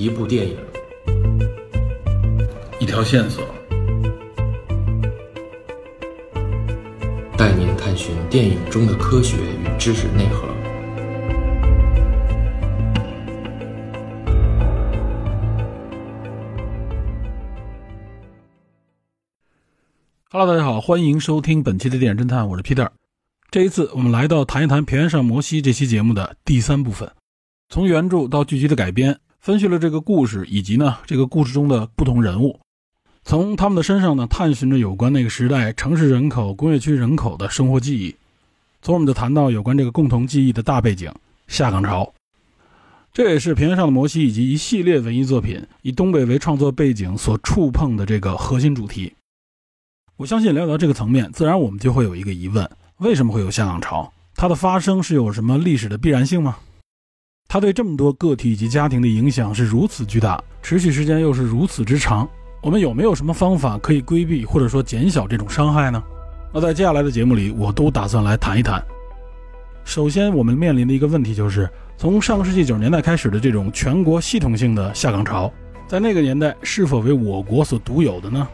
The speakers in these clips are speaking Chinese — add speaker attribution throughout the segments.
Speaker 1: 一部电影，
Speaker 2: 一条线索，
Speaker 1: 带您探寻电影中的科学与知识内核。
Speaker 2: Hello，大家好，欢迎收听本期的电影侦探，我是 Peter。这一次，我们来到谈一谈《平原上摩西》这期节目的第三部分，从原著到剧集的改编，分析了这个故事以及呢这个故事中的不同人物，从他们的身上呢探寻着有关那个时代城市人口、工业区人口的生活记忆。从我们就谈到有关这个共同记忆的大背景——下岗潮，这也是《平原上的摩西》以及一系列文艺作品以东北为创作背景所触碰的这个核心主题。我相信聊到这个层面，自然我们就会有一个疑问：为什么会有下岗潮？它的发生是有什么历史的必然性吗？它对这么多个体以及家庭的影响是如此巨大，持续时间又是如此之长，我们有没有什么方法可以规避或者说减小这种伤害呢？那在接下来的节目里，我都打算来谈一谈。首先，我们面临的一个问题就是，从上世纪九十年代开始的这种全国系统性的下岗潮，在那个年代是否为我国所独有的呢？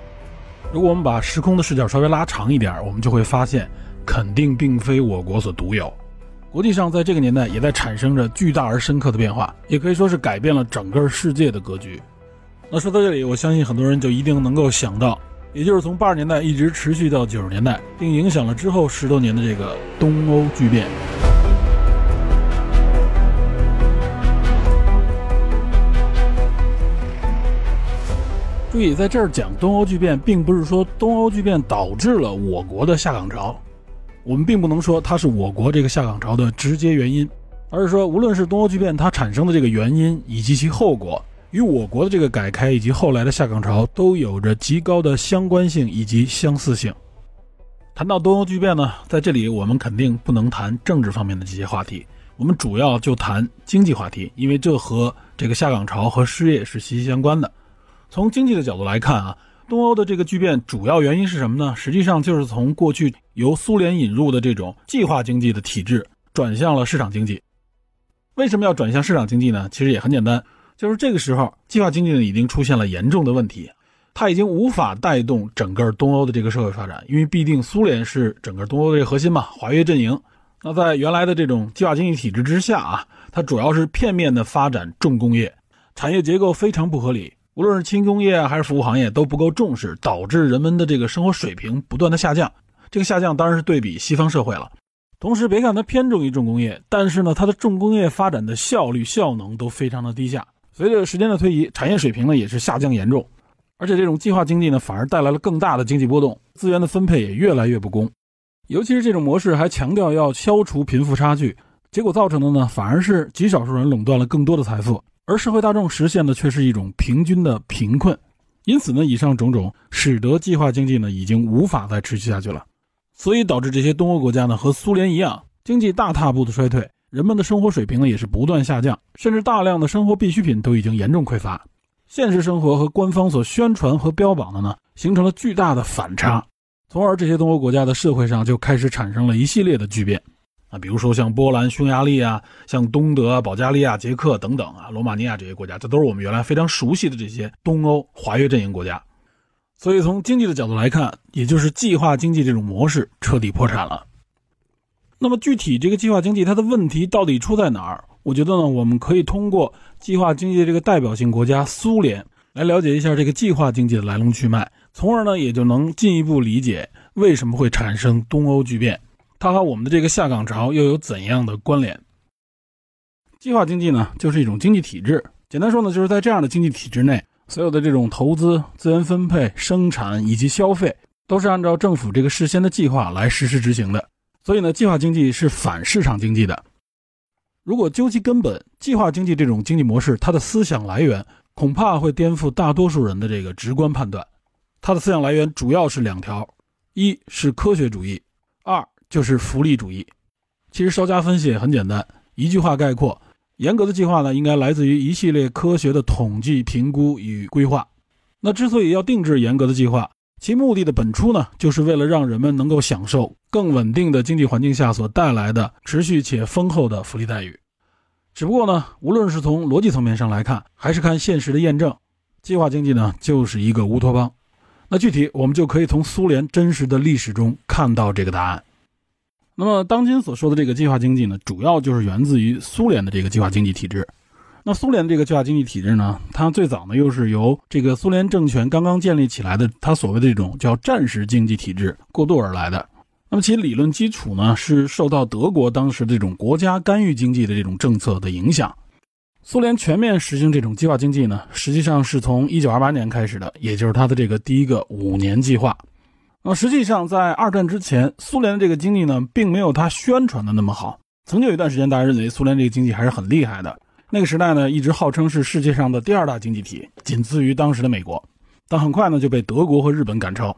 Speaker 2: 如果我们把时空的视角稍微拉长一点，我们就会发现，肯定并非我国所独有。国际上在这个年代也在产生着巨大而深刻的变化，也可以说是改变了整个世界的格局。那说到这里，我相信很多人就一定能够想到，也就是从八十年代一直持续到九十年代，并影响了之后十多年的这个东欧巨变。注意，在这儿讲东欧巨变，并不是说东欧巨变导致了我国的下岗潮，我们并不能说它是我国这个下岗潮的直接原因，而是说，无论是东欧剧变它产生的这个原因以及其后果，与我国的这个改开以及后来的下岗潮都有着极高的相关性以及相似性。谈到东欧剧变呢，在这里我们肯定不能谈政治方面的这些话题，我们主要就谈经济话题，因为这和这个下岗潮和失业是息息相关的。从经济的角度来看啊，东欧的这个巨变主要原因是什么呢？实际上就是从过去由苏联引入的这种计划经济的体制转向了市场经济。为什么要转向市场经济呢？其实也很简单，就是这个时候计划经济呢已经出现了严重的问题，它已经无法带动整个东欧的这个社会发展，因为毕竟苏联是整个东欧的核心嘛，华约阵营。那在原来的这种计划经济体制之下啊，它主要是片面的发展重工业，产业结构非常不合理。无论是轻工业还是服务行业都不够重视，导致人们的这个生活水平不断的下降。这个下降当然是对比西方社会了。同时，别看它偏重于重工业，但是呢，它的重工业发展的效率、效能都非常的低下。随着时间的推移，产业水平呢也是下降严重。而且这种计划经济呢，反而带来了更大的经济波动，资源的分配也越来越不公。尤其是这种模式还强调要消除贫富差距，结果造成的呢，反而是极少数人垄断了更多的财富。而社会大众实现的却是一种平均的贫困，因此呢，以上种种使得计划经济呢已经无法再持续下去了，所以导致这些东欧国家呢和苏联一样，经济大踏步的衰退，人们的生活水平呢也是不断下降，甚至大量的生活必需品都已经严重匮乏，现实生活和官方所宣传和标榜的呢形成了巨大的反差，从而这些东欧国家的社会上就开始产生了一系列的巨变。啊，比如说像波兰、匈牙利啊，像东德、保加利亚、捷克等等啊，罗马尼亚这些国家，这都是我们原来非常熟悉的这些东欧华约阵营国家。所以从经济的角度来看，也就是计划经济这种模式彻底破产了。那么具体这个计划经济它的问题到底出在哪儿？我觉得呢，我们可以通过计划经济这个代表性国家苏联来了解一下这个计划经济的来龙去脉，从而呢也就能进一步理解为什么会产生东欧巨变。它和我们的这个下岗潮又有怎样的关联？计划经济呢，就是一种经济体制。简单说呢，就是在这样的经济体制内，所有的这种投资、资源分配、生产以及消费，都是按照政府这个事先的计划来实施执行的。所以呢，计划经济是反市场经济的。如果究其根本，计划经济这种经济模式，它的思想来源恐怕会颠覆大多数人的这个直观判断。它的思想来源主要是两条：一是科学主义，二。就是福利主义，其实稍加分析也很简单，一句话概括：严格的计划呢，应该来自于一系列科学的统计、评估与规划。那之所以要定制严格的计划，其目的的本初呢，就是为了让人们能够享受更稳定的经济环境下所带来的持续且丰厚的福利待遇。只不过呢，无论是从逻辑层面上来看，还是看现实的验证，计划经济呢就是一个乌托邦。那具体我们就可以从苏联真实的历史中看到这个答案。那么当今所说的这个计划经济呢，主要就是源自于苏联的这个计划经济体制。那苏联的这个计划经济体制呢，它最早呢又是由这个苏联政权刚刚建立起来的，它所谓的这种叫战时经济体制过渡而来的。那么其理论基础呢，是受到德国当时这种国家干预经济的这种政策的影响。苏联全面实行这种计划经济呢，实际上是从1928年开始的，也就是它的这个第一个五年计划。那实际上在二战之前，苏联的这个经济呢，并没有它宣传的那么好。曾经有一段时间，大家认为苏联这个经济还是很厉害的。那个时代呢，一直号称是世界上的第二大经济体，仅次于当时的美国。但很快呢，就被德国和日本赶超。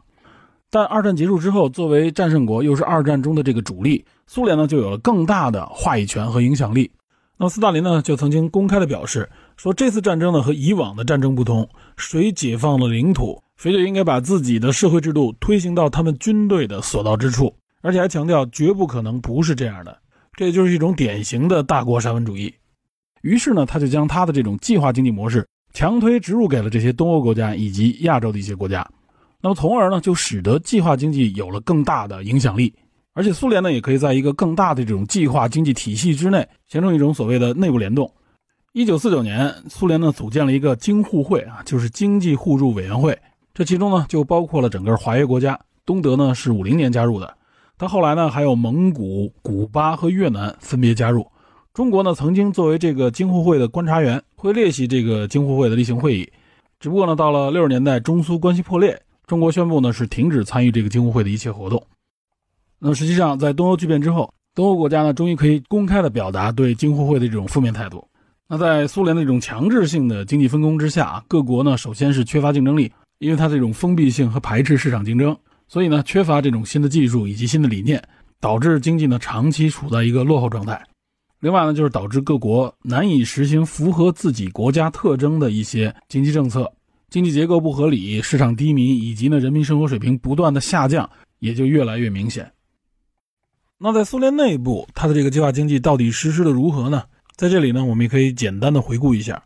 Speaker 2: 但二战结束之后，作为战胜国，又是二战中的这个主力，苏联呢就有了更大的话语权和影响力。那斯大林呢就曾经公开的表示说，这次战争呢和以往的战争不同，谁解放了领土，谁就应该把自己的社会制度推行到他们军队的所到之处，而且还强调绝不可能不是这样的，这就是一种典型的大国沙文主义。于是呢，他就将他的这种计划经济模式强推植入给了这些东欧国家以及亚洲的一些国家。那么，从而呢，就使得计划经济有了更大的影响力，而且苏联呢，也可以在一个更大的这种计划经济体系之内，形成一种所谓的内部联动。一九四九年，苏联呢组建了一个京沪会啊，就是经济互助委员会，这其中呢就包括了整个华约国家，东德呢是五零年加入的，他后来呢还有蒙古、古巴和越南分别加入，中国呢曾经作为这个京沪会的观察员，会列席这个京沪会的例行会议，只不过呢到了六十年代，中苏关系破裂。中国宣布呢是停止参与这个京沪会的一切活动。那么实际上，在东欧剧变之后，东欧国家呢终于可以公开的表达对京沪会的这种负面态度。那在苏联的这种强制性的经济分工之下，各国呢首先是缺乏竞争力，因为它这种封闭性和排斥市场竞争，所以呢缺乏这种新的技术以及新的理念，导致经济呢长期处在一个落后状态。另外呢就是导致各国难以实行符合自己国家特征的一些经济政策。经济结构不合理，市场低迷，以及呢人民生活水平不断的下降，也就越来越明显。那在苏联内部，它的这个计划经济到底实施的如何呢？在这里呢，我们也可以简单的回顾一下：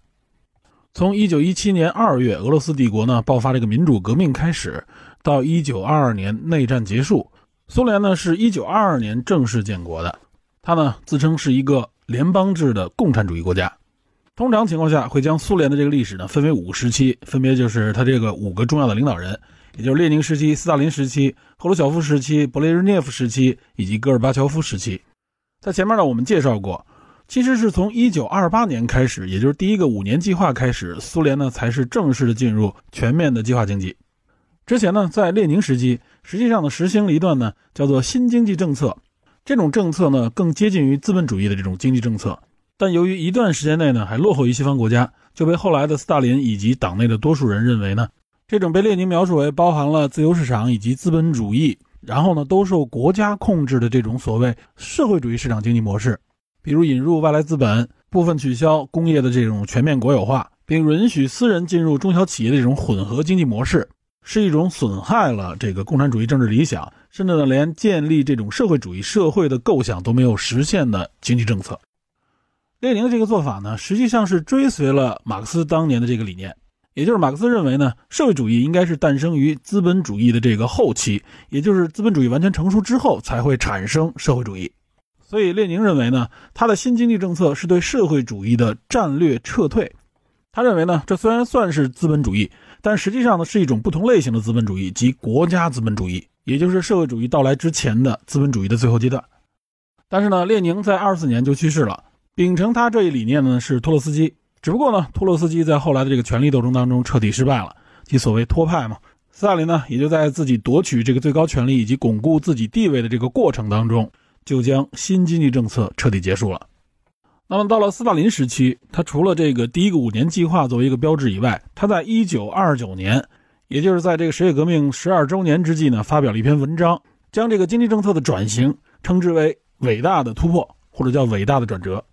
Speaker 2: 从一九一七年二月俄罗斯帝国呢爆发这个民主革命开始，到一九二二年内战结束，苏联呢是一九二二年正式建国的，它呢自称是一个联邦制的共产主义国家。通常情况下，会将苏联的这个历史呢分为五个时期，分别就是他这个五个重要的领导人，也就是列宁时期、斯大林时期、赫鲁晓夫时期、勃列日涅夫时期以及戈尔巴乔夫时期。在前面呢，我们介绍过，其实是从1928年开始，也就是第一个五年计划开始，苏联呢才是正式的进入全面的计划经济。之前呢，在列宁时期，实际上呢实行了一段呢叫做新经济政策，这种政策呢更接近于资本主义的这种经济政策。但由于一段时间内呢还落后于西方国家，就被后来的斯大林以及党内的多数人认为呢，这种被列宁描述为包含了自由市场以及资本主义，然后呢都受国家控制的这种所谓社会主义市场经济模式，比如引入外来资本、部分取消工业的这种全面国有化，并允许私人进入中小企业的这种混合经济模式，是一种损害了这个共产主义政治理想，甚至呢连建立这种社会主义社会的构想都没有实现的经济政策。列宁的这个做法呢，实际上是追随了马克思当年的这个理念，也就是马克思认为呢，社会主义应该是诞生于资本主义的这个后期，也就是资本主义完全成熟之后才会产生社会主义。所以列宁认为呢，他的新经济政策是对社会主义的战略撤退。他认为呢，这虽然算是资本主义，但实际上呢是一种不同类型的资本主义，即国家资本主义，也就是社会主义到来之前的资本主义的最后阶段。但是呢，列宁在二四年就去世了。秉承他这一理念呢，是托洛斯基。只不过呢，托洛斯基在后来的这个权力斗争当中彻底失败了，即所谓托派嘛。斯大林呢，也就在自己夺取这个最高权力以及巩固自己地位的这个过程当中，就将新经济政策彻底结束了。那么到了斯大林时期，他除了这个第一个五年计划作为一个标志以外，他在一九二九年，也就是在这个十月革命十二周年之际呢，发表了一篇文章，将这个经济政策的转型称之为伟大的突破，或者叫伟大的转折。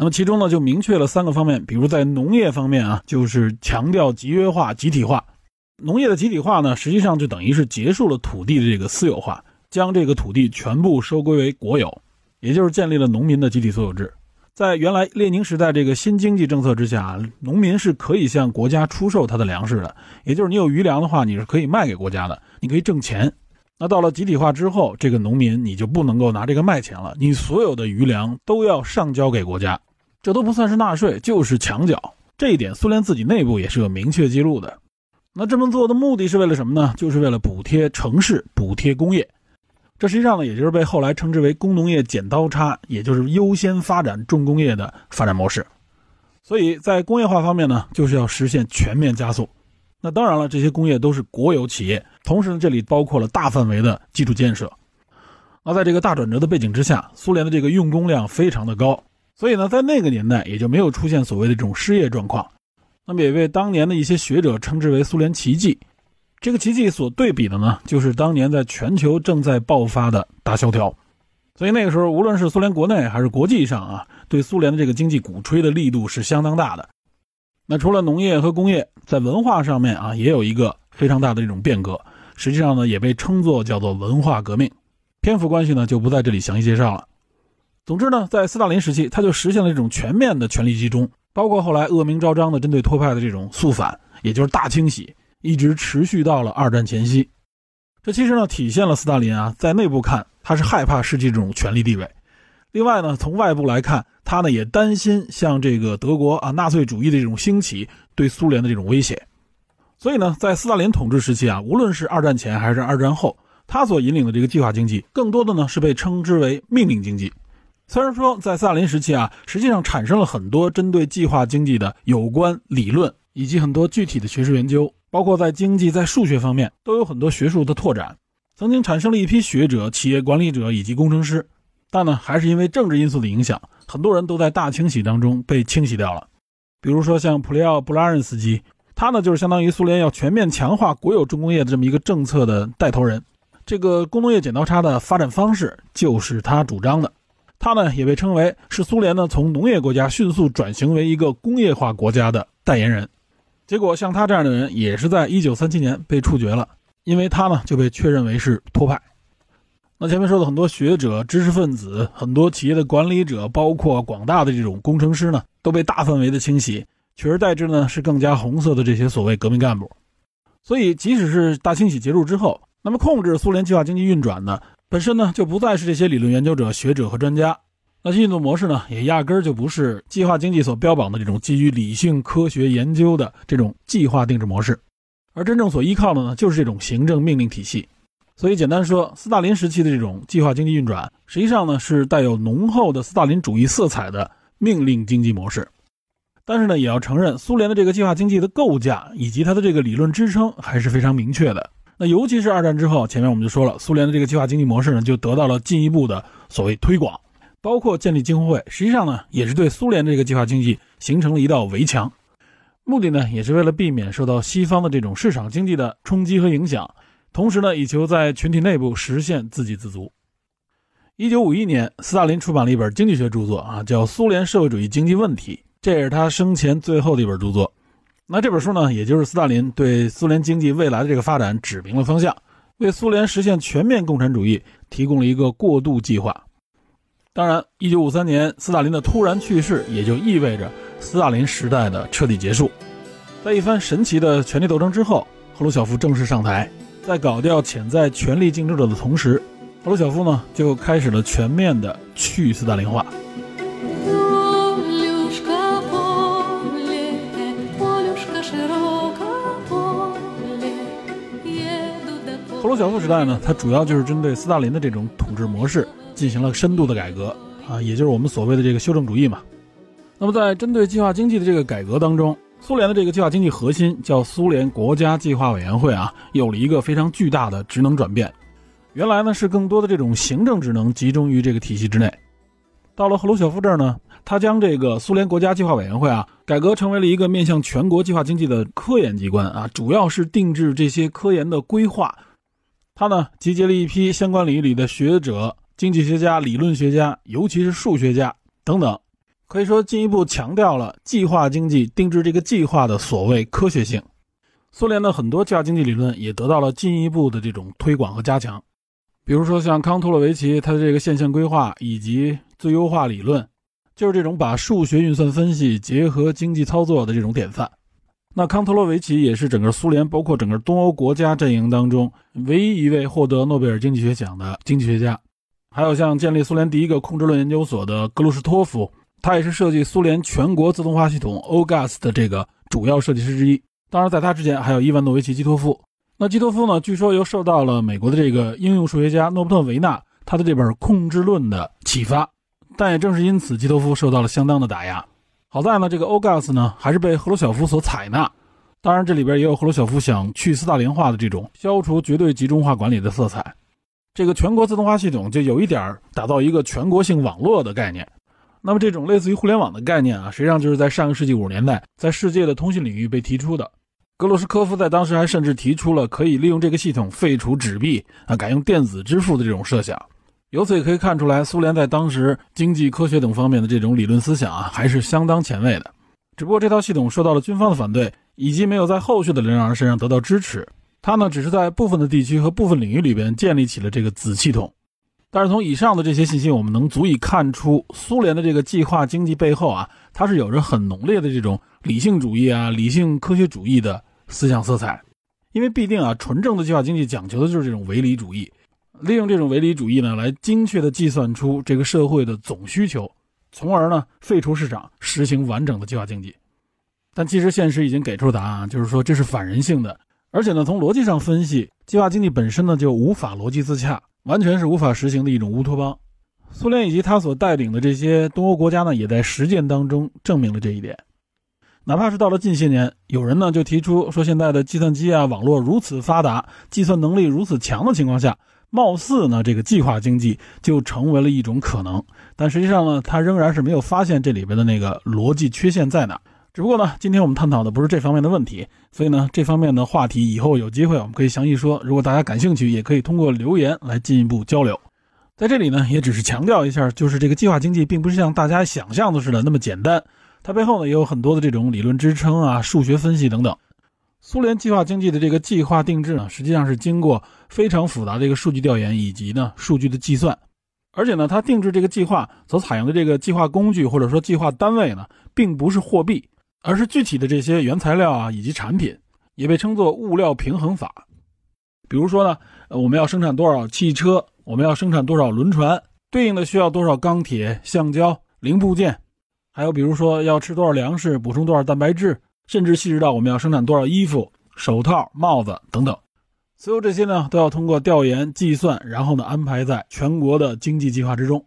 Speaker 2: 那么其中呢，就明确了三个方面，比如在农业方面啊，就是强调集约化、集体化。农业的集体化呢，实际上就等于是结束了土地的这个私有化，将这个土地全部收归为国有，也就是建立了农民的集体所有制。在原来列宁时代这个新经济政策之下，农民是可以向国家出售他的粮食的，也就是你有余粮的话，你是可以卖给国家的，你可以挣钱。那到了集体化之后，这个农民你就不能够拿这个卖钱了，你所有的余粮都要上交给国家，这都不算是纳税，就是墙角。这一点，苏联自己内部也是有明确记录的。那这么做的目的是为了什么呢？就是为了补贴城市、补贴工业。这实际上呢，也就是被后来称之为工农业剪刀差，也就是优先发展重工业的发展模式。所以在工业化方面呢，就是要实现全面加速。那当然了，这些工业都是国有企业，同时呢，这里包括了大范围的基础建设。那在这个大转折的背景之下，苏联的这个用工量非常的高，所以呢，在那个年代也就没有出现所谓的这种失业状况。那么也被当年的一些学者称之为苏联奇迹。这个奇迹所对比的呢，就是当年在全球正在爆发的大萧条，所以那个时候，无论是苏联国内还是国际上啊，对苏联的这个经济鼓吹的力度是相当大的。那除了农业和工业，在文化上面啊，也有一个非常大的这种变革，实际上呢，也被称作叫做文化革命。篇幅关系呢，就不在这里详细介绍了。总之呢，在斯大林时期，他就实现了这种全面的权力集中，包括后来恶名昭彰的针对托派的这种肃反，也就是大清洗。一直持续到了二战前夕，这其实呢体现了斯大林啊在内部看他是害怕失去这种权力地位，另外呢从外部来看他呢也担心像这个德国啊纳粹主义的这种兴起对苏联的这种威胁，所以呢在斯大林统治时期啊无论是二战前还是二战后，他所引领的这个计划经济更多的呢是被称之为命令经济。虽然说在斯大林时期啊实际上产生了很多针对计划经济的有关理论以及很多具体的学术研究。包括在经济、在数学方面都有很多学术的拓展，曾经产生了一批学者、企业管理者以及工程师，但呢，还是因为政治因素的影响，很多人都在大清洗当中被清洗掉了。比如说像普列奥·布拉任斯基，他呢就是相当于苏联要全面强化国有重工业的这么一个政策的带头人，这个工农业剪刀差的发展方式就是他主张的。他呢也被称为是苏联呢从农业国家迅速转型为一个工业化国家的代言人。结果，像他这样的人也是在一九三七年被处决了，因为他呢就被确认为是托派。那前面说的很多学者、知识分子、很多企业的管理者，包括广大的这种工程师呢，都被大范围的清洗，取而代之呢是更加红色的这些所谓革命干部。所以，即使是大清洗结束之后，那么控制苏联计划经济运转呢本身呢就不再是这些理论研究者、学者和专家。那些运作模式呢，也压根儿就不是计划经济所标榜的这种基于理性科学研究的这种计划定制模式，而真正所依靠的呢，就是这种行政命令体系。所以简单说，斯大林时期的这种计划经济运转，实际上呢是带有浓厚的斯大林主义色彩的命令经济模式。但是呢，也要承认，苏联的这个计划经济的构架以及它的这个理论支撑还是非常明确的。那尤其是二战之后，前面我们就说了，苏联的这个计划经济模式呢，就得到了进一步的所谓推广。包括建立金会，实际上呢，也是对苏联的这个计划经济形成了一道围墙，目的呢，也是为了避免受到西方的这种市场经济的冲击和影响，同时呢，以求在群体内部实现自给自足。一九五一年，斯大林出版了一本经济学著作啊，叫《苏联社会主义经济问题》，这也是他生前最后的一本著作。那这本书呢，也就是斯大林对苏联经济未来的这个发展指明了方向，为苏联实现全面共产主义提供了一个过渡计划。当然，一九五三年斯大林的突然去世，也就意味着斯大林时代的彻底结束。在一番神奇的权力斗争之后，赫鲁晓夫正式上台，在搞掉潜在权力竞争者的同时，赫鲁晓夫呢就开始了全面的去斯大林化。赫鲁晓夫时代呢，它主要就是针对斯大林的这种统治模式。进行了深度的改革啊，也就是我们所谓的这个修正主义嘛。那么在针对计划经济的这个改革当中，苏联的这个计划经济核心叫苏联国家计划委员会啊，有了一个非常巨大的职能转变。原来呢是更多的这种行政职能集中于这个体系之内，到了赫鲁晓夫这儿呢，他将这个苏联国家计划委员会啊改革成为了一个面向全国计划经济的科研机关啊，主要是定制这些科研的规划。他呢集结了一批相关领域里的学者。经济学家、理论学家，尤其是数学家等等，可以说进一步强调了计划经济定制这个计划的所谓科学性。苏联的很多计划经济理论也得到了进一步的这种推广和加强。比如说像康托洛维奇他的这个现象规划以及最优化理论，就是这种把数学运算分析结合经济操作的这种典范。那康特洛维奇也是整个苏联，包括整个东欧国家阵营当中唯一一位获得诺贝尔经济学奖的经济学家。还有像建立苏联第一个控制论研究所的格鲁什托夫，他也是设计苏联全国自动化系统 OGAS 的这个主要设计师之一。当然，在他之前还有伊万诺维奇基托夫。那基托夫呢，据说又受到了美国的这个应用数学家诺伯特维纳他的这本《控制论》的启发。但也正是因此，基托夫受到了相当的打压。好在呢，这个 OGAS 呢还是被赫鲁晓夫所采纳。当然，这里边也有赫鲁晓夫想去斯大林化的这种消除绝对集中化管理的色彩。这个全国自动化系统就有一点打造一个全国性网络的概念。那么，这种类似于互联网的概念啊，实际上就是在上个世纪五十年代在世界的通信领域被提出的。格罗什科夫在当时还甚至提出了可以利用这个系统废除纸币啊，改用电子支付的这种设想。由此也可以看出来，苏联在当时经济、科学等方面的这种理论思想啊，还是相当前卫的。只不过这套系统受到了军方的反对，以及没有在后续的领导人身上得到支持。它呢，只是在部分的地区和部分领域里边建立起了这个子系统。但是从以上的这些信息，我们能足以看出，苏联的这个计划经济背后啊，它是有着很浓烈的这种理性主义啊、理性科学主义的思想色彩。因为必定啊，纯正的计划经济讲求的就是这种唯理主义。利用这种唯理主义呢，来精确地计算出这个社会的总需求，从而呢废除市场，实行完整的计划经济。但其实现实已经给出答案，就是说这是反人性的，而且呢从逻辑上分析，计划经济本身呢就无法逻辑自洽，完全是无法实行的一种乌托邦。苏联以及他所带领的这些东欧国家呢，也在实践当中证明了这一点。哪怕是到了近些年，有人呢就提出说，现在的计算机啊网络如此发达，计算能力如此强的情况下。貌似呢，这个计划经济就成为了一种可能，但实际上呢，他仍然是没有发现这里边的那个逻辑缺陷在哪。只不过呢，今天我们探讨的不是这方面的问题，所以呢，这方面的话题以后有机会我们可以详细说。如果大家感兴趣，也可以通过留言来进一步交流。在这里呢，也只是强调一下，就是这个计划经济并不是像大家想象的似的那么简单，它背后呢也有很多的这种理论支撑啊、数学分析等等。苏联计划经济的这个计划定制呢，实际上是经过非常复杂的一个数据调研以及呢数据的计算，而且呢，它定制这个计划所采用的这个计划工具或者说计划单位呢，并不是货币，而是具体的这些原材料啊以及产品，也被称作物料平衡法。比如说呢，我们要生产多少汽车，我们要生产多少轮船，对应的需要多少钢铁、橡胶零部件，还有比如说要吃多少粮食，补充多少蛋白质。甚至细致到我们要生产多少衣服、手套、帽子等等，所有这些呢都要通过调研计算，然后呢安排在全国的经济计划之中。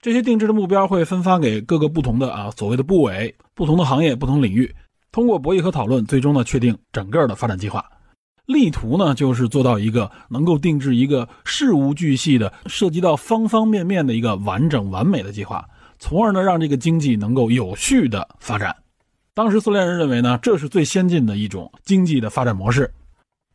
Speaker 2: 这些定制的目标会分发给各个不同的啊所谓的部委、不同的行业、不同领域，通过博弈和讨论，最终呢确定整个的发展计划。力图呢就是做到一个能够定制一个事无巨细的、涉及到方方面面的一个完整完美的计划，从而呢让这个经济能够有序的发展。当时苏联人认为呢，这是最先进的一种经济的发展模式。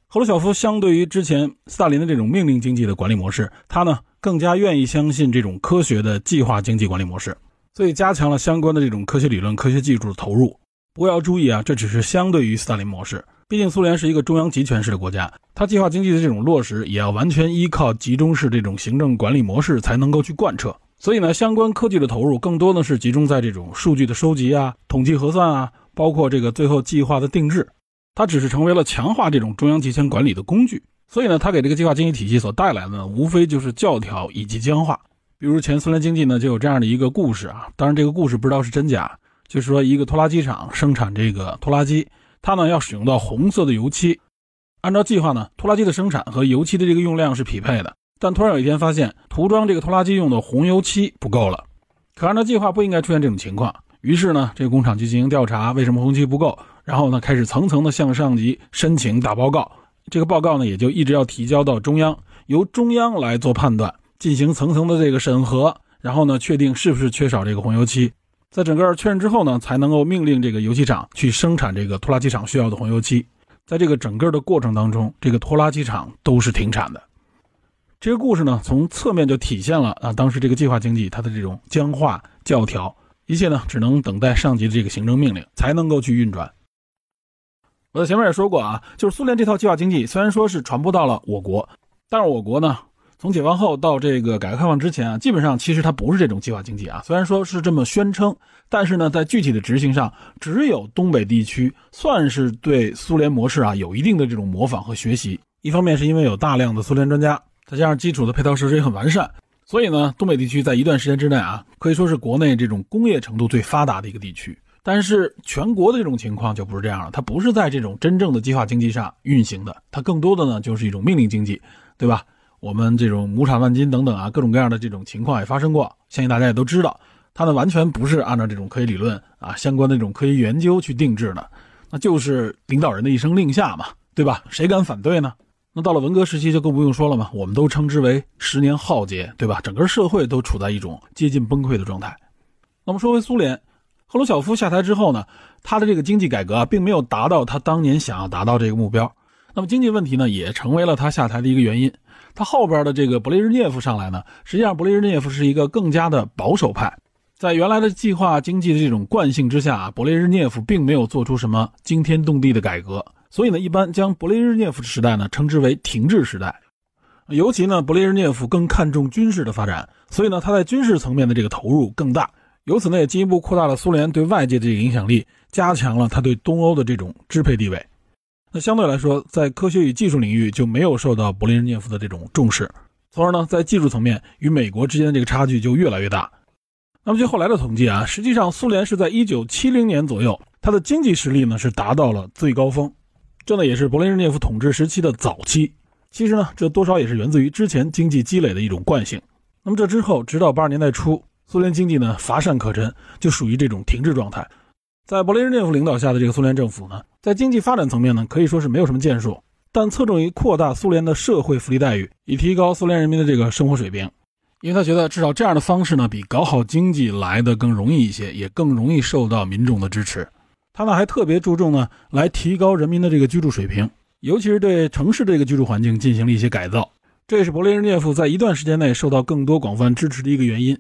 Speaker 2: 赫鲁晓夫相对于之前斯大林的这种命令经济的管理模式，他呢更加愿意相信这种科学的计划经济管理模式，所以加强了相关的这种科学理论、科学技术的投入。不过要注意啊，这只是相对于斯大林模式，毕竟苏联是一个中央集权式的国家，它计划经济的这种落实也要完全依靠集中式这种行政管理模式才能够去贯彻。所以呢，相关科技的投入更多的是集中在这种数据的收集啊、统计核算啊，包括这个最后计划的定制。它只是成为了强化这种中央集权管理的工具。所以呢，它给这个计划经济体系所带来的呢，无非就是教条以及僵化。比如前苏联经济呢，就有这样的一个故事啊，当然这个故事不知道是真假，就是说一个拖拉机厂生产这个拖拉机，它呢要使用到红色的油漆。按照计划呢，拖拉机的生产和油漆的这个用量是匹配的。但突然有一天发现涂装这个拖拉机用的红油漆不够了，可按照计划不应该出现这种情况。于是呢，这个工厂就进行调查，为什么红漆不够？然后呢，开始层层的向上级申请打报告。这个报告呢，也就一直要提交到中央，由中央来做判断，进行层层的这个审核，然后呢，确定是不是缺少这个红油漆。在整个确认之后呢，才能够命令这个油漆厂去生产这个拖拉机厂需要的红油漆。在这个整个的过程当中，这个拖拉机厂都是停产的。这个故事呢，从侧面就体现了啊，当时这个计划经济它的这种僵化教条，一切呢只能等待上级的这个行政命令才能够去运转。我在前面也说过啊，就是苏联这套计划经济虽然说是传播到了我国，但是我国呢从解放后到这个改革开放之前啊，基本上其实它不是这种计划经济啊。虽然说是这么宣称，但是呢，在具体的执行上，只有东北地区算是对苏联模式啊有一定的这种模仿和学习。一方面是因为有大量的苏联专家，再加上基础的配套设施也很完善，所以呢，东北地区在一段时间之内啊，可以说是国内这种工业程度最发达的一个地区。但是全国的这种情况就不是这样了，它不是在这种真正的计划经济上运行的，它更多的呢就是一种命令经济，对吧？我们这种亩产万斤等等啊，各种各样的这种情况也发生过，相信大家也都知道，它呢完全不是按照这种科学理论啊相关的这种科学研究去定制的，那就是领导人的一声令下嘛，对吧？谁敢反对呢？那到了文革时期就更不用说了嘛，我们都称之为十年浩劫，对吧？整个社会都处在一种接近崩溃的状态。那么说回苏联，赫鲁晓夫下台之后呢，他的这个经济改革啊，并没有达到他当年想要达到这个目标，那么经济问题呢，也成为了他下台的一个原因。他后边的这个勃列日涅夫上来呢，实际上勃列日涅夫是一个更加的保守派，在原来的计划经济的这种惯性之下啊，勃列日涅夫并没有做出什么惊天动地的改革，所以呢，一般将勃列日涅夫时代呢称之为停滞时代。尤其呢，勃列日涅夫更看重军事的发展，所以呢，他在军事层面的这个投入更大，由此呢，也进一步扩大了苏联对外界的这个影响力，加强了他对东欧的这种支配地位。那相对来说，在科学与技术领域就没有受到勃列日涅夫的这种重视，从而呢，在技术层面与美国之间的这个差距就越来越大。那么据后来的统计啊，实际上苏联是在一九七零年左右，它的经济实力呢是达到了最高峰，这呢也是勃列日涅夫统治时期的早期。其实呢，这多少也是源自于之前经济积累的一种惯性。那么这之后，直到八十年代初，苏联经济呢乏善可陈，就属于这种停滞状态。在勃列日涅夫领导下的这个苏联政府呢，在经济发展层面呢，可以说是没有什么建树，但侧重于扩大苏联的社会福利待遇，以提高苏联人民的这个生活水平。因为他觉得至少这样的方式呢，比搞好经济来的更容易一些，也更容易受到民众的支持。他呢还特别注重呢，来提高人民的这个居住水平，尤其是对城市这个居住环境进行了一些改造。这也是勃列日涅夫在一段时间内受到更多广泛支持的一个原因。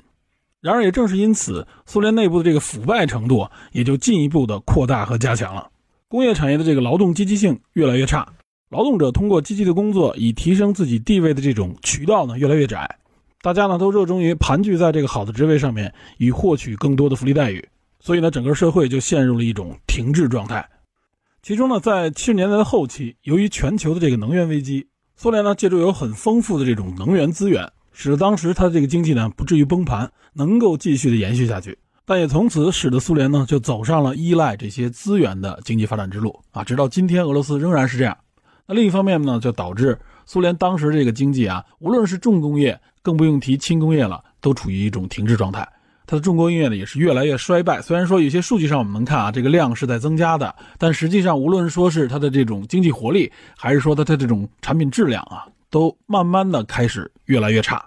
Speaker 2: 然而，也正是因此，苏联内部的这个腐败程度也就进一步的扩大和加强了。工业产业的这个劳动积极性越来越差，劳动者通过积极的工作以提升自己地位的这种渠道呢越来越窄。大家呢都热衷于盘踞在这个好的职位上面，以获取更多的福利待遇。所以呢，整个社会就陷入了一种停滞状态。其中呢，在七十年代的后期，由于全球的这个能源危机，苏联呢借助有很丰富的这种能源资源。使得当时它这个经济呢不至于崩盘，能够继续的延续下去，但也从此使得苏联呢就走上了依赖这些资源的经济发展之路啊，直到今天俄罗斯仍然是这样。那另一方面呢，就导致苏联当时这个经济啊，无论是重工业，更不用提轻工业了，都处于一种停滞状态。它的重工业呢也是越来越衰败。虽然说有些数据上我们能看啊，这个量是在增加的，但实际上无论说是它的这种经济活力，还是说它的这种产品质量啊。都慢慢的开始越来越差，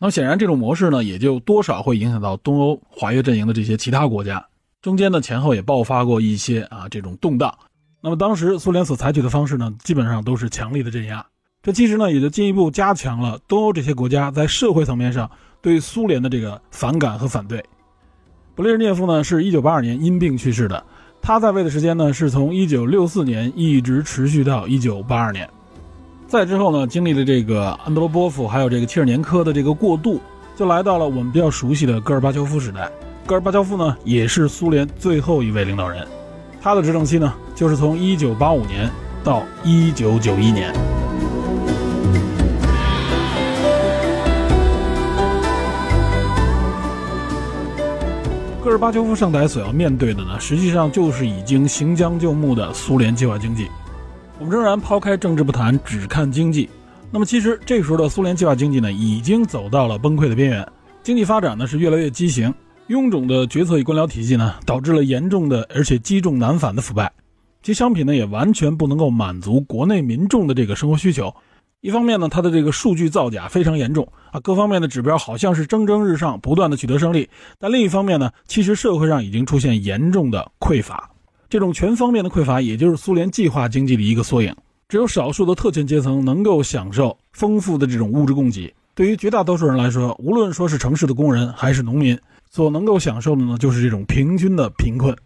Speaker 2: 那么显然这种模式呢，也就多少会影响到东欧华约阵营的这些其他国家。中间呢前后也爆发过一些啊这种动荡。那么当时苏联所采取的方式呢，基本上都是强力的镇压。这其实呢也就进一步加强了东欧这些国家在社会层面上对苏联的这个反感和反对。勃列日涅夫呢是一九八二年因病去世的，他在位的时间呢是从一九六四年一直持续到一九八二年。再之后呢，经历了这个安德罗波夫还有这个切尔年科的这个过渡，就来到了我们比较熟悉的戈尔巴乔夫时代。戈尔巴乔夫呢，也是苏联最后一位领导人，他的执政期呢，就是从一九八五年到一九九一年。戈尔巴乔夫上台所要面对的呢，实际上就是已经行将就木的苏联计划经济。我们仍然抛开政治不谈，只看经济。那么，其实这时候的苏联计划经济呢，已经走到了崩溃的边缘。经济发展呢是越来越畸形，臃肿的决策与官僚体系呢，导致了严重的而且积重难返的腐败。其商品呢也完全不能够满足国内民众的这个生活需求。一方面呢，它的这个数据造假非常严重啊，各方面的指标好像是蒸蒸日上，不断的取得胜利。但另一方面呢，其实社会上已经出现严重的匮乏。这种全方面的匮乏，也就是苏联计划经济的一个缩影。只有少数的特权阶层能够享受丰富的这种物质供给，对于绝大多数人来说，无论说是城市的工人还是农民，所能够享受的呢，就是这种平均的贫困。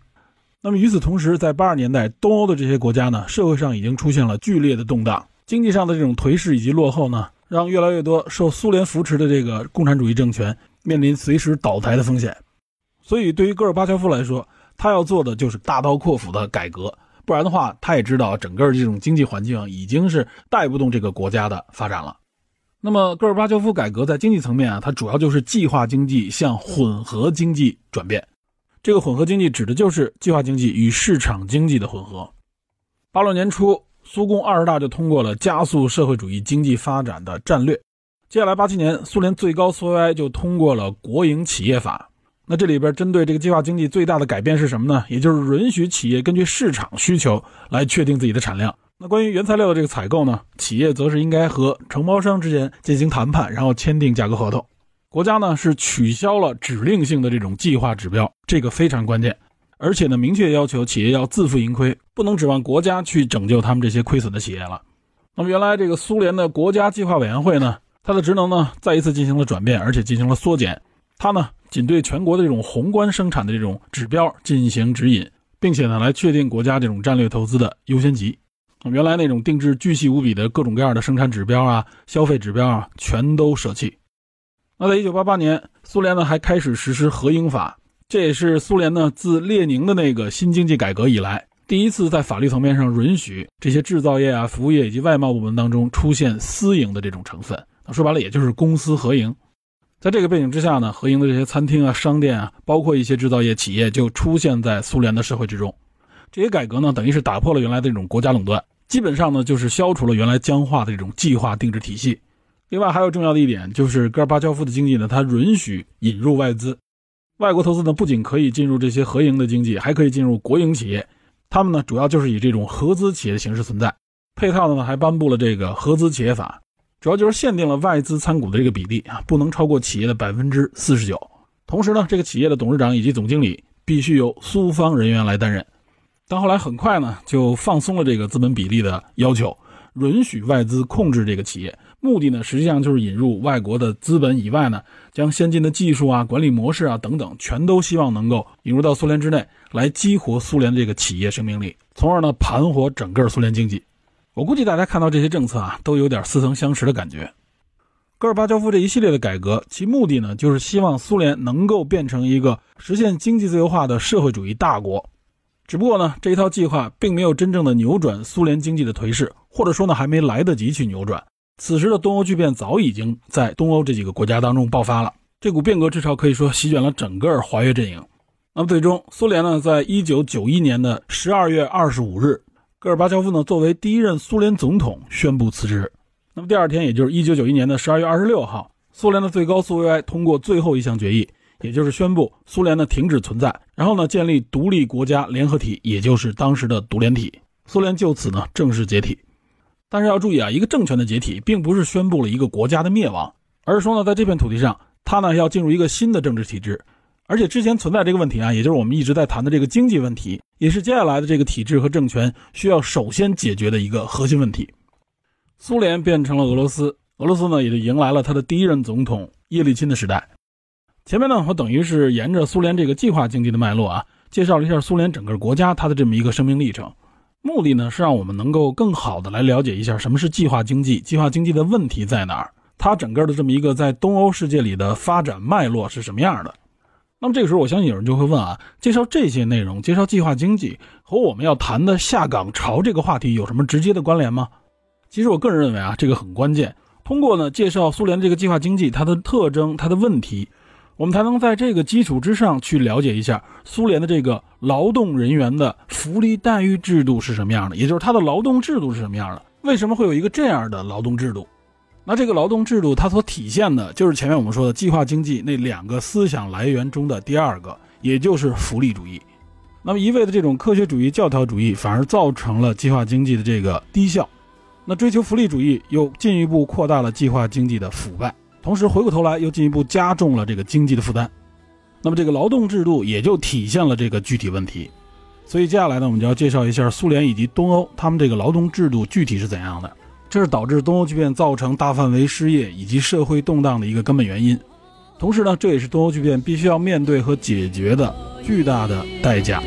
Speaker 2: 那么与此同时，在八十年代，东欧的这些国家呢，社会上已经出现了剧烈的动荡，经济上的这种颓势以及落后呢，让越来越多受苏联扶持的这个共产主义政权面临随时倒台的风险。所以，对于戈尔巴乔夫来说，他要做的就是大刀阔斧的改革，不然的话，他也知道整个这种经济环境已经是带不动这个国家的发展了。那么，戈尔巴乔夫改革在经济层面啊，它主要就是计划经济向混合经济转变。这个混合经济指的就是计划经济与市场经济的混合。八六年初，苏共二十大就通过了加速社会主义经济发展的战略。接下来八七年，苏联最高苏维埃就通过了国营企业法。那这里边针对这个计划经济最大的改变是什么呢？也就是允许企业根据市场需求来确定自己的产量。那关于原材料的这个采购呢，企业则是应该和承包商之间进行谈判，然后签订价格合同。国家呢是取消了指令性的这种计划指标，这个非常关键。而且呢，明确要求企业要自负盈亏，不能指望国家去拯救他们这些亏损的企业了。那么原来这个苏联的国家计划委员会呢，它的职能呢再一次进行了转变，而且进行了缩减。它呢仅对全国的这种宏观生产的这种指标进行指引，并且呢来确定国家这种战略投资的优先级。原来那种定制巨细无比的各种各样的生产指标啊、消费指标啊，全都舍弃。那在一九八八年，苏联呢还开始实施合营法，这也是苏联呢自列宁的那个新经济改革以来，第一次在法律层面上允许这些制造业啊、服务业以及外贸部门当中出现私营的这种成分。说白了，也就是公私合营。在这个背景之下呢，合营的这些餐厅啊、商店啊，包括一些制造业企业，就出现在苏联的社会之中。这些改革呢，等于是打破了原来的这种国家垄断。基本上呢，就是消除了原来僵化的这种计划定制体系。另外还有重要的一点，就是戈尔巴乔夫的经济呢，它允许引入外资。外国投资呢，不仅可以进入这些合营的经济，还可以进入国营企业。他们呢，主要就是以这种合资企业的形式存在。配套的呢，还颁布了这个合资企业法，主要就是限定了外资参股的这个比例啊，不能超过企业的百分之四十九。同时呢，这个企业的董事长以及总经理必须由苏方人员来担任。但后来很快呢，就放松了这个资本比例的要求，允许外资控制这个企业。目的呢，实际上就是引入外国的资本以外呢，将先进的技术啊、管理模式啊等等，全都希望能够引入到苏联之内，来激活苏联的这个企业生命力，从而呢盘活整个苏联经济。我估计大家看到这些政策啊，都有点似曾相识的感觉。戈尔巴乔夫这一系列的改革，其目的呢，就是希望苏联能够变成一个实现经济自由化的社会主义大国。只不过呢，这一套计划并没有真正的扭转苏联经济的颓势，或者说呢，还没来得及去扭转。此时的东欧巨变早已经在东欧这几个国家当中爆发了，这股变革之潮可以说席卷了整个华约阵营。那么最终，苏联呢，在一九九一年的十二月二十五日，戈尔巴乔夫呢作为第一任苏联总统宣布辞职。那么第二天，也就是一九九一年的十二月二十六号，苏联的最高苏维埃通过最后一项决议。也就是宣布苏联呢停止存在，然后呢建立独立国家联合体，也就是当时的独联体。苏联就此呢正式解体。但是要注意啊，一个政权的解体，并不是宣布了一个国家的灭亡，而是说呢，在这片土地上，它呢要进入一个新的政治体制。而且之前存在这个问题啊，也就是我们一直在谈的这个经济问题，也是接下来的这个体制和政权需要首先解决的一个核心问题。苏联变成了俄罗斯，俄罗斯呢也就迎来了他的第一任总统叶利钦的时代。前面呢，我等于是沿着苏联这个计划经济的脉络啊，介绍了一下苏联整个国家它的这么一个生命历程。目的呢，是让我们能够更好的来了解一下什么是计划经济，计划经济的问题在哪儿，它整个的这么一个在东欧世界里的发展脉络是什么样的。那么这个时候，我相信有人就会问啊，介绍这些内容，介绍计划经济和我们要谈的下岗潮这个话题有什么直接的关联吗？其实我个人认为啊，这个很关键。通过呢介绍苏联这个计划经济它的特征、它的问题。我们才能在这个基础之上去了解一下苏联的这个劳动人员的福利待遇制度是什么样的，也就是它的劳动制度是什么样的？为什么会有一个这样的劳动制度？那这个劳动制度它所体现的就是前面我们说的计划经济那两个思想来源中的第二个，也就是福利主义。那么一味的这种科学主义、教条主义反而造成了计划经济的这个低效，那追求福利主义又进一步扩大了计划经济的腐败。同时，回过头来又进一步加重了这个经济的负担，那么这个劳动制度也就体现了这个具体问题。所以接下来呢，我们就要介绍一下苏联以及东欧他们这个劳动制度具体是怎样的。这是导致东欧巨变造成大范围失业以及社会动荡的一个根本原因。同时呢，这也是东欧巨变必须要面对和解决的巨大的代价。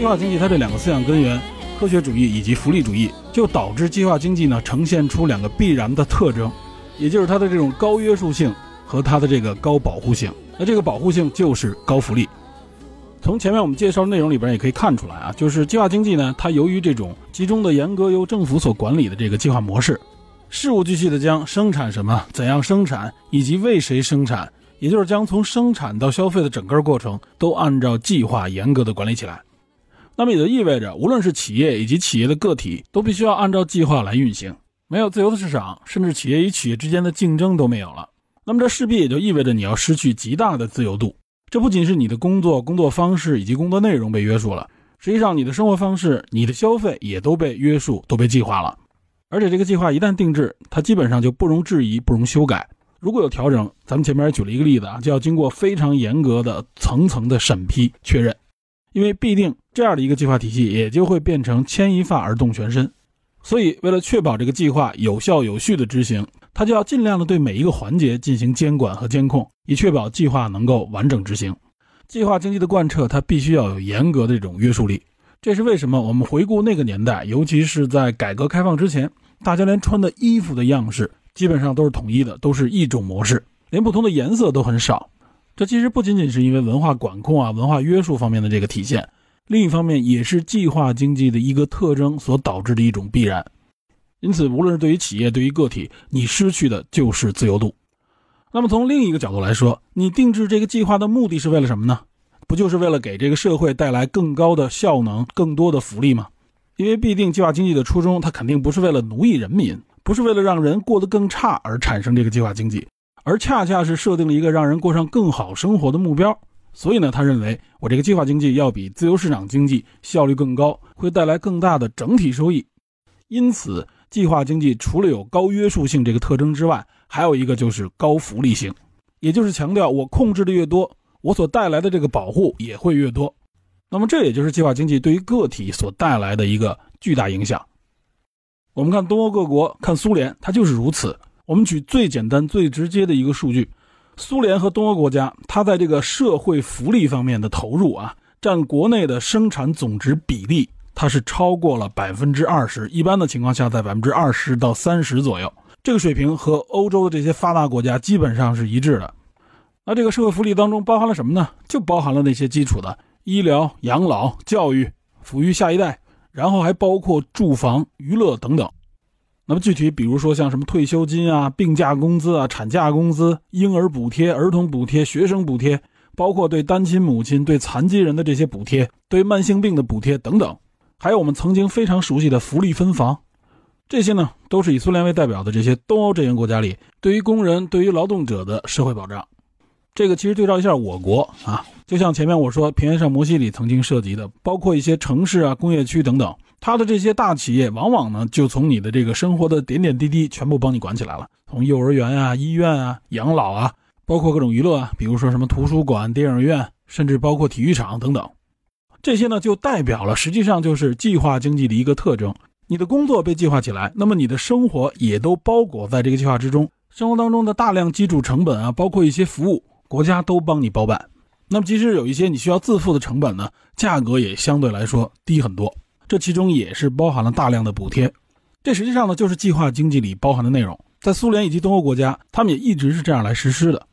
Speaker 2: 计划经济它这两个思想根源，科学主义以及福利主义，就导致计划经济呢呈现出两个必然的特征，也就是它的这种高约束性和它的这个高保护性。那这个保护性就是高福利。从前面我们介绍内容里边也可以看出来啊，就是计划经济呢，它由于这种集中的严格由政府所管理的这个计划模式，事无巨细的将生产什么、怎样生产以及为谁生产，也就是将从生产到消费的整个过程都按照计划严格的管理起来。那么也就意味着，无论是企业以及企业的个体，都必须要按照计划来运行。没有自由的市场，甚至企业与企业之间的竞争都没有了。那么这势必也就意味着你要失去极大的自由度。这不仅是你的工作、工作方式以及工作内容被约束了，实际上你的生活方式、你的消费也都被约束、都被计划了。而且这个计划一旦定制，它基本上就不容置疑、不容修改。如果有调整，咱们前面举了一个例子啊，就要经过非常严格的层层的审批确认，因为必定这样的一个计划体系也就会变成牵一发而动全身。所以，为了确保这个计划有效有序的执行。他就要尽量的对每一个环节进行监管和监控，以确保计划能够完整执行。计划经济的贯彻，它必须要有严格的这种约束力。这是为什么？我们回顾那个年代，尤其是在改革开放之前，大家连穿的衣服的样式基本上都是统一的，都是一种模式，连不同的颜色都很少。这其实不仅仅是因为文化管控啊、文化约束方面的这个体现，另一方面也是计划经济的一个特征所导致的一种必然。因此，无论是对于企业，对于个体，你失去的就是自由度。那么，从另一个角度来说，你定制这个计划的目的是为了什么呢？不就是为了给这个社会带来更高的效能、更多的福利吗？因为必定计划经济的初衷，它肯定不是为了奴役人民，不是为了让人过得更差而产生这个计划经济，而恰恰是设定了一个让人过上更好生活的目标。所以呢，他认为我这个计划经济要比自由市场经济效率更高，会带来更大的整体收益。因此。计划经济除了有高约束性这个特征之外，还有一个就是高福利性，也就是强调我控制的越多，我所带来的这个保护也会越多。那么这也就是计划经济对于个体所带来的一个巨大影响。我们看东欧各国，看苏联，它就是如此。我们举最简单、最直接的一个数据：苏联和东欧国家，它在这个社会福利方面的投入啊，占国内的生产总值比例。它是超过了百分之二十，一般的情况下在百分之二十到三十左右，这个水平和欧洲的这些发达国家基本上是一致的。那这个社会福利当中包含了什么呢？就包含了那些基础的医疗、养老、教育、抚育下一代，然后还包括住房、娱乐等等。那么具体比如说像什么退休金啊、病假工资啊、产假工资、婴儿补贴、儿童补贴、学生补贴，包括对单亲母亲、对残疾人的这些补贴、对慢性病的补贴等等。还有我们曾经非常熟悉的福利分房，这些呢都是以苏联为代表的这些东欧阵营国家里对于工人、对于劳动者的社会保障。这个其实对照一下我国啊，就像前面我说平原上摩西里曾经涉及的，包括一些城市啊、工业区等等，它的这些大企业往往呢就从你的这个生活的点点滴滴全部帮你管起来了，从幼儿园啊、医院啊、养老啊，包括各种娱乐啊，比如说什么图书馆、电影院，甚至包括体育场等等。这些呢，就代表了实际上就是计划经济的一个特征。你的工作被计划起来，那么你的生活也都包裹在这个计划之中。生活当中的大量基础成本啊，包括一些服务，国家都帮你包办。那么即使有一些你需要自付的成本呢，价格也相对来说低很多。这其中也是包含了大量的补贴。这实际上呢，就是计划经济里包含的内容。在苏联以及东欧国家，他们也一直是这样来实施的。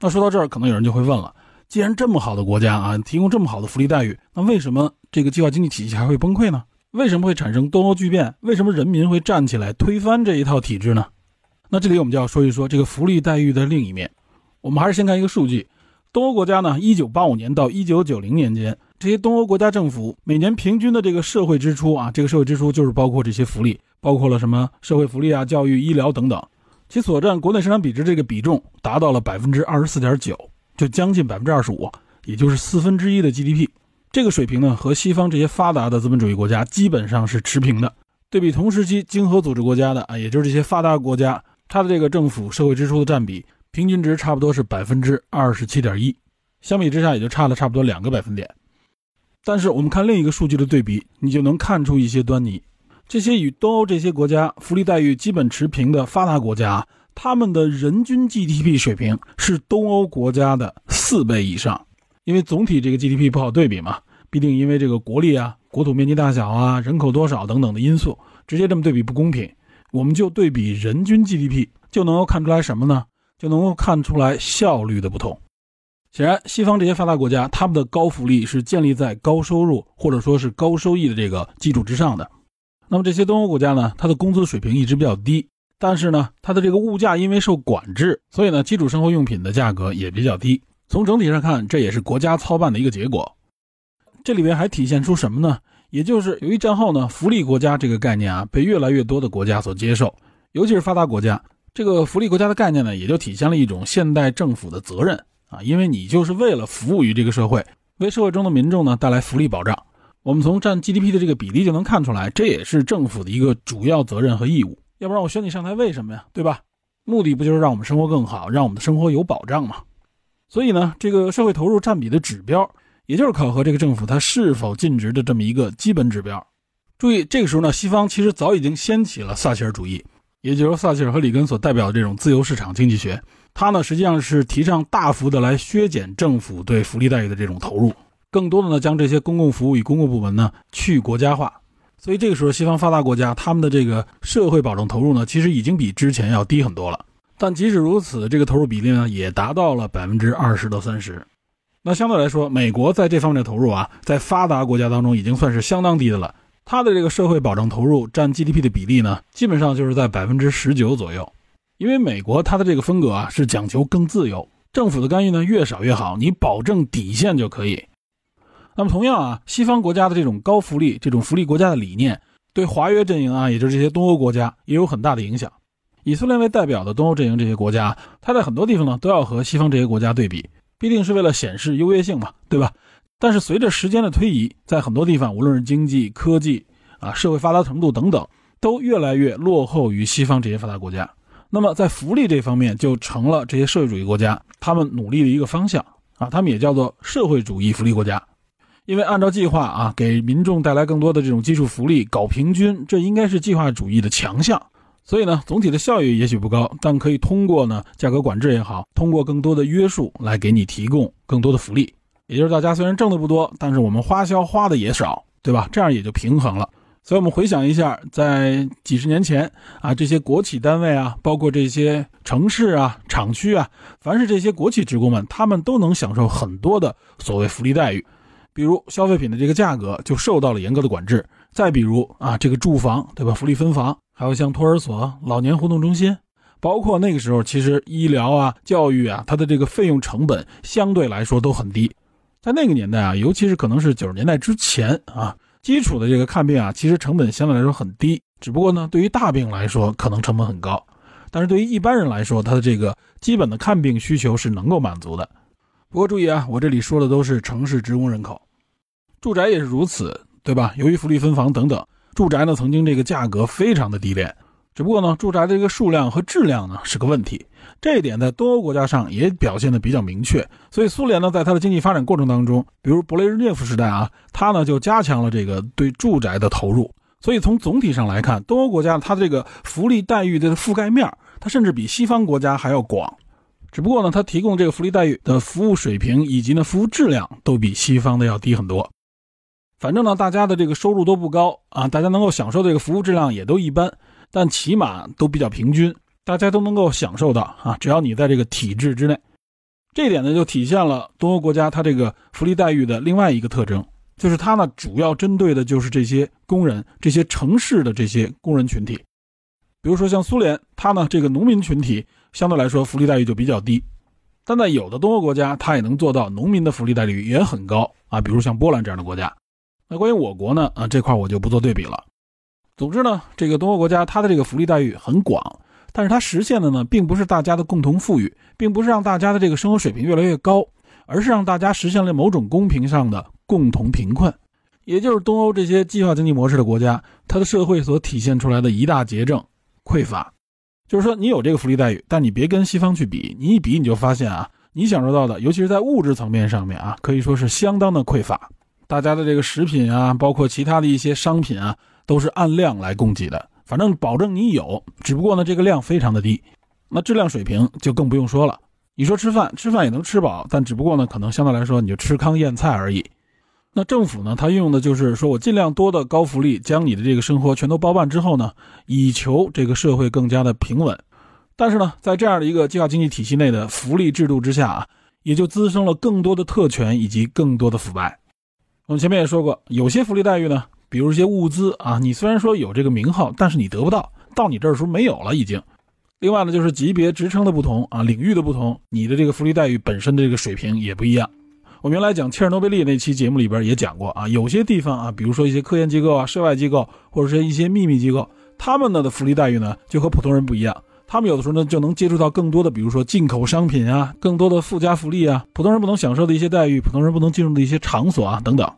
Speaker 2: 那说到这儿，可能有人就会问了。既然这么好的国家啊，提供这么好的福利待遇，那为什么这个计划经济体系还会崩溃呢？为什么会产生东欧巨变？为什么人民会站起来推翻这一套体制呢？那这里我们就要说一说这个福利待遇的另一面。我们还是先看一个数据：东欧国家呢，一九八五年到一九九零年间，这些东欧国家政府每年平均的这个社会支出啊，这个社会支出就是包括这些福利，包括了什么社会福利啊、教育、医疗等等，其所占国内生产比值这个比重达到了百分之二十四点九。就将近百分之二十五，也就是四分之一的 GDP，这个水平呢，和西方这些发达的资本主义国家基本上是持平的。对比同时期经合组织国家的啊，也就是这些发达国家，它的这个政府社会支出的占比平均值差不多是百分之二十七点一，相比之下也就差了差不多两个百分点。但是我们看另一个数据的对比，你就能看出一些端倪。这些与东欧这些国家福利待遇基本持平的发达国家。他们的人均 GDP 水平是东欧国家的四倍以上，因为总体这个 GDP 不好对比嘛，必定因为这个国力啊、国土面积大小啊、人口多少等等的因素，直接这么对比不公平。我们就对比人均 GDP，就能够看出来什么呢？就能够看出来效率的不同。显然，西方这些发达国家，他们的高福利是建立在高收入或者说是高收益的这个基础之上的。那么这些东欧国家呢，它的工资水平一直比较低，但是呢，它的这个物价因为受管制，所以呢，基础生活用品的价格也比较低。从整体上看，这也是国家操办的一个结果。这里边还体现出什么呢？也就是由于战后呢，福利国家这个概念啊，被越来越多的国家所接受，尤其是发达国家，这个福利国家的概念呢，也就体现了一种现代政府的责任啊，因为你就是为了服务于这个社会，为社会中的民众呢带来福利保障。我们从占 GDP 的这个比例就能看出来，这也是政府的一个主要责任和义务。要不然我选你上台为什么呀？对吧？目的不就是让我们生活更好，让我们的生活有保障吗？所以呢，这个社会投入占比的指标，也就是考核这个政府它是否尽职的这么一个基本指标。注意，这个时候呢，西方其实早已经掀起了撒切尔主义，也就是撒切尔和里根所代表的这种自由市场经济学。它呢，实际上是提倡大幅的来削减政府对福利待遇的这种投入。更多的呢，将这些公共服务与公共部门呢去国家化，所以这个时候，西方发达国家他们的这个社会保障投入呢，其实已经比之前要低很多了。但即使如此，这个投入比例呢，也达到了百分之二十到三十。那相对来说，美国在这方面的投入啊，在发达国家当中已经算是相当低的了。它的这个社会保障投入占 GDP 的比例呢，基本上就是在百分之十九左右。因为美国它的这个风格啊，是讲求更自由，政府的干预呢越少越好，你保证底线就可以。那么同样啊，西方国家的这种高福利、这种福利国家的理念，对华约阵营啊，也就是这些东欧国家也有很大的影响。以色列为代表的东欧阵营这些国家，它在很多地方呢都要和西方这些国家对比，必定是为了显示优越性嘛，对吧？但是随着时间的推移，在很多地方，无论是经济、科技啊、社会发达程度等等，都越来越落后于西方这些发达国家。那么在福利这方面，就成了这些社会主义国家他们努力的一个方向啊，他们也叫做社会主义福利国家。因为按照计划啊，给民众带来更多的这种基础福利，搞平均，这应该是计划主义的强项。所以呢，总体的效益也许不高，但可以通过呢价格管制也好，通过更多的约束来给你提供更多的福利。也就是大家虽然挣的不多，但是我们花销花的也少，对吧？这样也就平衡了。所以我们回想一下，在几十年前啊，这些国企单位啊，包括这些城市啊、厂区啊，凡是这些国企职工们，他们都能享受很多的所谓福利待遇。比如消费品的这个价格就受到了严格的管制，再比如啊这个住房对吧，福利分房，还有像托儿所、老年活动中心，包括那个时候其实医疗啊、教育啊，它的这个费用成本相对来说都很低。在那个年代啊，尤其是可能是九十年代之前啊，基础的这个看病啊，其实成本相对来说很低，只不过呢，对于大病来说可能成本很高，但是对于一般人来说，他的这个基本的看病需求是能够满足的。不过注意啊，我这里说的都是城市职工人口，住宅也是如此，对吧？由于福利分房等等，住宅呢曾经这个价格非常的低廉，只不过呢，住宅的这个数量和质量呢是个问题，这一点在东欧国家上也表现的比较明确。所以苏联呢，在它的经济发展过程当中，比如勃列日涅夫时代啊，它呢就加强了这个对住宅的投入。所以从总体上来看，东欧国家它的这个福利待遇的覆盖面，它甚至比西方国家还要广。只不过呢，它提供这个福利待遇的服务水平以及呢服务质量都比西方的要低很多。反正呢，大家的这个收入都不高啊，大家能够享受这个服务质量也都一般，但起码都比较平均，大家都能够享受到啊。只要你在这个体制之内，这一点呢就体现了东欧国家它这个福利待遇的另外一个特征，就是它呢主要针对的就是这些工人、这些城市的这些工人群体。比如说像苏联，它呢这个农民群体。相对来说，福利待遇就比较低，但在有的东欧国家，它也能做到农民的福利待遇也很高啊，比如像波兰这样的国家。那关于我国呢，啊这块我就不做对比了。总之呢，这个东欧国家它的这个福利待遇很广，但是它实现的呢，并不是大家的共同富裕，并不是让大家的这个生活水平越来越高，而是让大家实现了某种公平上的共同贫困，也就是东欧这些计划经济模式的国家，它的社会所体现出来的一大结症——匮乏。就是说，你有这个福利待遇，但你别跟西方去比。你一比，你就发现啊，你享受到的，尤其是在物质层面上面啊，可以说是相当的匮乏。大家的这个食品啊，包括其他的一些商品啊，都是按量来供给的。反正保证你有，只不过呢，这个量非常的低。那质量水平就更不用说了。你说吃饭，吃饭也能吃饱，但只不过呢，可能相对来说，你就吃糠咽菜而已。那政府呢，它运用的就是说我尽量多的高福利，将你的这个生活全都包办之后呢，以求这个社会更加的平稳。但是呢，在这样的一个计划经济体系内的福利制度之下啊，也就滋生了更多的特权以及更多的腐败。我们前面也说过，有些福利待遇呢，比如一些物资啊，你虽然说有这个名号，但是你得不到，到你这儿时候没有了已经。另外呢，就是级别职称的不同啊，领域的不同，你的这个福利待遇本身的这个水平也不一样。我原来讲切尔诺贝利那期节目里边也讲过啊，有些地方啊，比如说一些科研机构啊、涉外机构，或者是一些秘密机构，他们呢的福利待遇呢就和普通人不一样。他们有的时候呢就能接触到更多的，比如说进口商品啊，更多的附加福利啊，普通人不能享受的一些待遇，普通人不能进入的一些场所啊等等。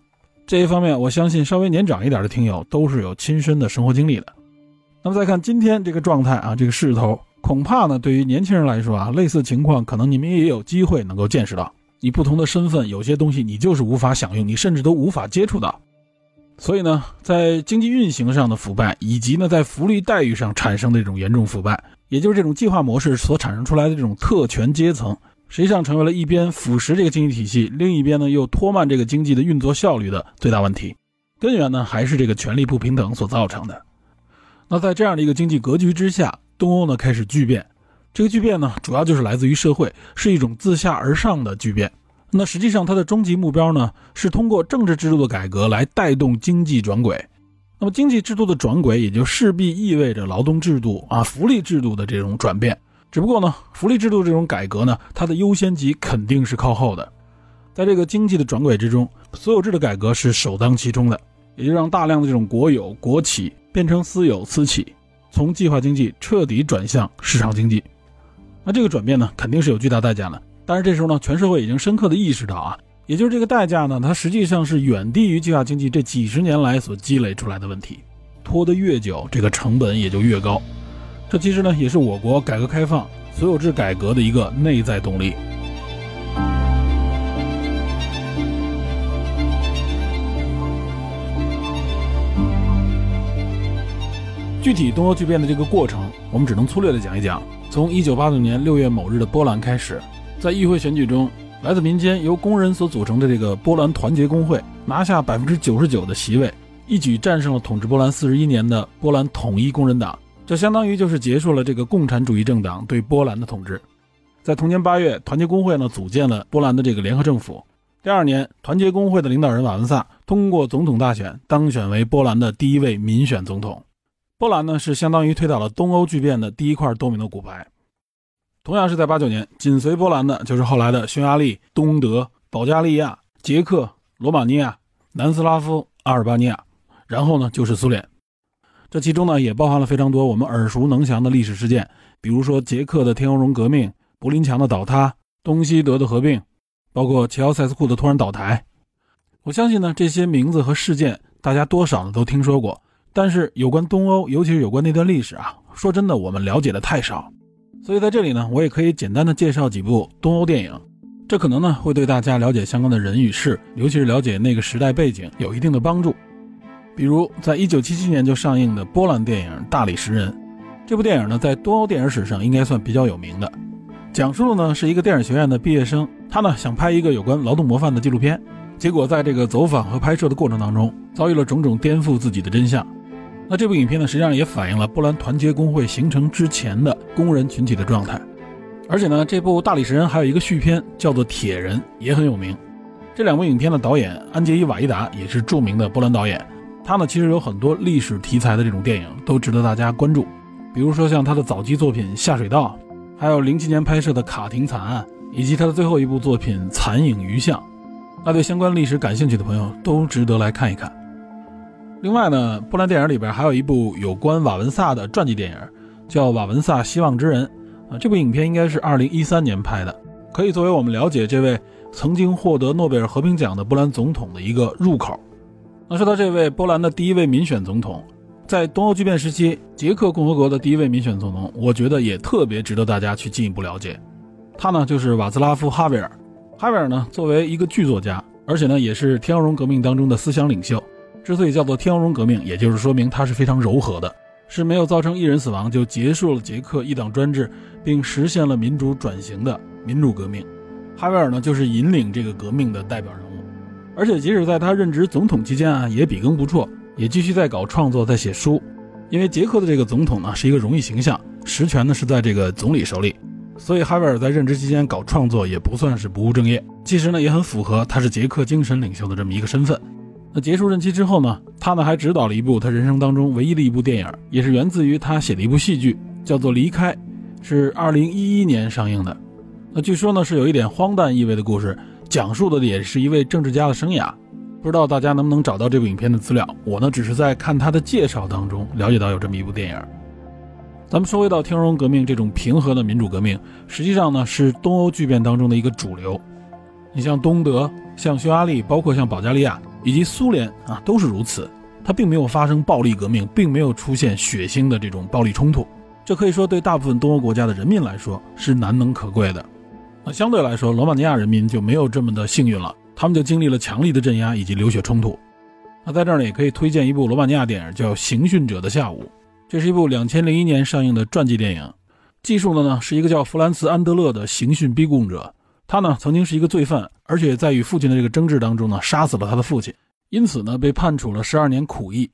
Speaker 2: 这一方面，我相信稍微年长一点的听友都是有亲身的生活经历的。那么再看今天这个状态啊，这个势头，恐怕呢对于年轻人来说啊，类似情况可能你们也有机会能够见识到。你不同的身份，有些东西你就是无法享用，你甚至都无法接触到。所以呢，在经济运行上的腐败，以及呢在福利待遇上产生的这种严重腐败。也就是这种计划模式所产生出来的这种特权阶层，实际上成为了一边腐蚀这个经济体系，另一边呢又拖慢这个经济的运作效率的最大问题。根源呢还是这个权力不平等所造成的。那在这样的一个经济格局之下，东欧呢开始巨变。这个巨变呢主要就是来自于社会，是一种自下而上的巨变。那实际上它的终极目标呢是通过政治制度的改革来带动经济转轨。那么经济制度的转轨，也就势必意味着劳动制度啊、福利制度的这种转变。只不过呢，福利制度这种改革呢，它的优先级肯定是靠后的。在这个经济的转轨之中，所有制的改革是首当其冲的，也就让大量的这种国有国企变成私有私企，从计划经济彻底转向市场经济。那这个转变呢，肯定是有巨大代价的。但是这时候呢，全社会已经深刻的意识到啊。也就是这个代价呢，它实际上是远低于计划经济这几十年来所积累出来的问题，拖得越久，这个成本也就越高。这其实呢，也是我国改革开放所有制改革的一个内在动力。具体东欧巨变的这个过程，我们只能粗略的讲一讲。从一九八九年六月某日的波兰开始，在议会选举中。来自民间由工人所组成的这个波兰团结工会拿下百分之九十九的席位，一举战胜了统治波兰四十一年的波兰统一工人党，这相当于就是结束了这个共产主义政党对波兰的统治。在同年八月，团结工会呢组建了波兰的这个联合政府。第二年，团结工会的领导人瓦文萨通过总统大选当选为波兰的第一位民选总统。波兰呢是相当于推倒了东欧巨变的第一块多米诺骨牌。同样是在八九年，紧随波兰的就是后来的匈牙利、东德、保加利亚、捷克、罗马尼亚、南斯拉夫、阿尔巴尼亚，然后呢就是苏联。这其中呢也包含了非常多我们耳熟能详的历史事件，比如说捷克的天鹅绒革命、柏林墙的倒塌、东西德的合并，包括齐奥塞斯库的突然倒台。我相信呢这些名字和事件大家多少呢都听说过，但是有关东欧，尤其是有关那段历史啊，说真的我们了解的太少。所以在这里呢，我也可以简单的介绍几部东欧电影，这可能呢会对大家了解相关的人与事，尤其是了解那个时代背景有一定的帮助。比如在1977年就上映的波兰电影《大理石人》，这部电影呢在东欧电影史上应该算比较有名的，讲述的呢是一个电影学院的毕业生，他呢想拍一个有关劳动模范的纪录片，结果在这个走访和拍摄的过程当中，遭遇了种种颠覆自己的真相。那这部影片呢，实际上也反映了波兰团结工会形成之前的工人群体的状态。而且呢，这部《大理石人》还有一个续篇，叫做《铁人》，也很有名。这两部影片的导演安杰伊·瓦伊达也是著名的波兰导演。他呢，其实有很多历史题材的这种电影都值得大家关注。比如说像他的早期作品《下水道》，还有零七年拍摄的《卡廷惨案》，以及他的最后一部作品《残影余像》。那对相关历史感兴趣的朋友都值得来看一看。另外呢，波兰电影里边还有一部有关瓦文萨的传记电影，叫《瓦文萨希望之人》啊。这部影片应该是二零一三年拍的，可以作为我们了解这位曾经获得诺贝尔和平奖的波兰总统的一个入口。那说到这位波兰的第一位民选总统，在东欧巨变时期，捷克共和国的第一位民选总统，我觉得也特别值得大家去进一步了解。他呢就是瓦兹拉夫·哈维尔。哈维尔呢作为一个剧作家，而且呢也是天鹅绒革命当中的思想领袖。之所以叫做天鹅绒革命，也就是说明它是非常柔和的，是没有造成一人死亡就结束了捷克一党专制，并实现了民主转型的民主革命。哈维尔呢，就是引领这个革命的代表人。而且即使在他任职总统期间啊，也笔耕不辍，也继续在搞创作，在写书。因为捷克的这个总统呢是一个荣誉形象，实权呢是在这个总理手里，所以哈维尔在任职期间搞创作也不算是不务正业。其实呢也很符合他是捷克精神领袖的这么一个身份。那结束任期之后呢，他呢还执导了一部他人生当中唯一的一部电影，也是源自于他写的一部戏剧，叫做《离开》，是二零一一年上映的。那据说呢是有一点荒诞意味的故事，讲述的也是一位政治家的生涯。不知道大家能不能找到这部影片的资料？我呢，只是在看他的介绍当中了解到有这么一部电影。咱们说回到天荣革命这种平和的民主革命，实际上呢是东欧剧变当中的一个主流。你像东德、像匈牙利，包括像保加利亚以及苏联啊，都是如此。它并没有发生暴力革命，并没有出现血腥的这种暴力冲突。这可以说对大部分东欧国家的人民来说是难能可贵的。那相对来说，罗马尼亚人民就没有这么的幸运了。他们就经历了强力的镇压以及流血冲突。那在这儿呢，也可以推荐一部罗马尼亚电影，叫《刑讯者的下午》。这是一部两千零一年上映的传记电影，记述的呢是一个叫弗兰茨·安德勒的刑讯逼供者。他呢曾经是一个罪犯，而且在与父亲的这个争执当中呢，杀死了他的父亲，因此呢被判处了十二年苦役。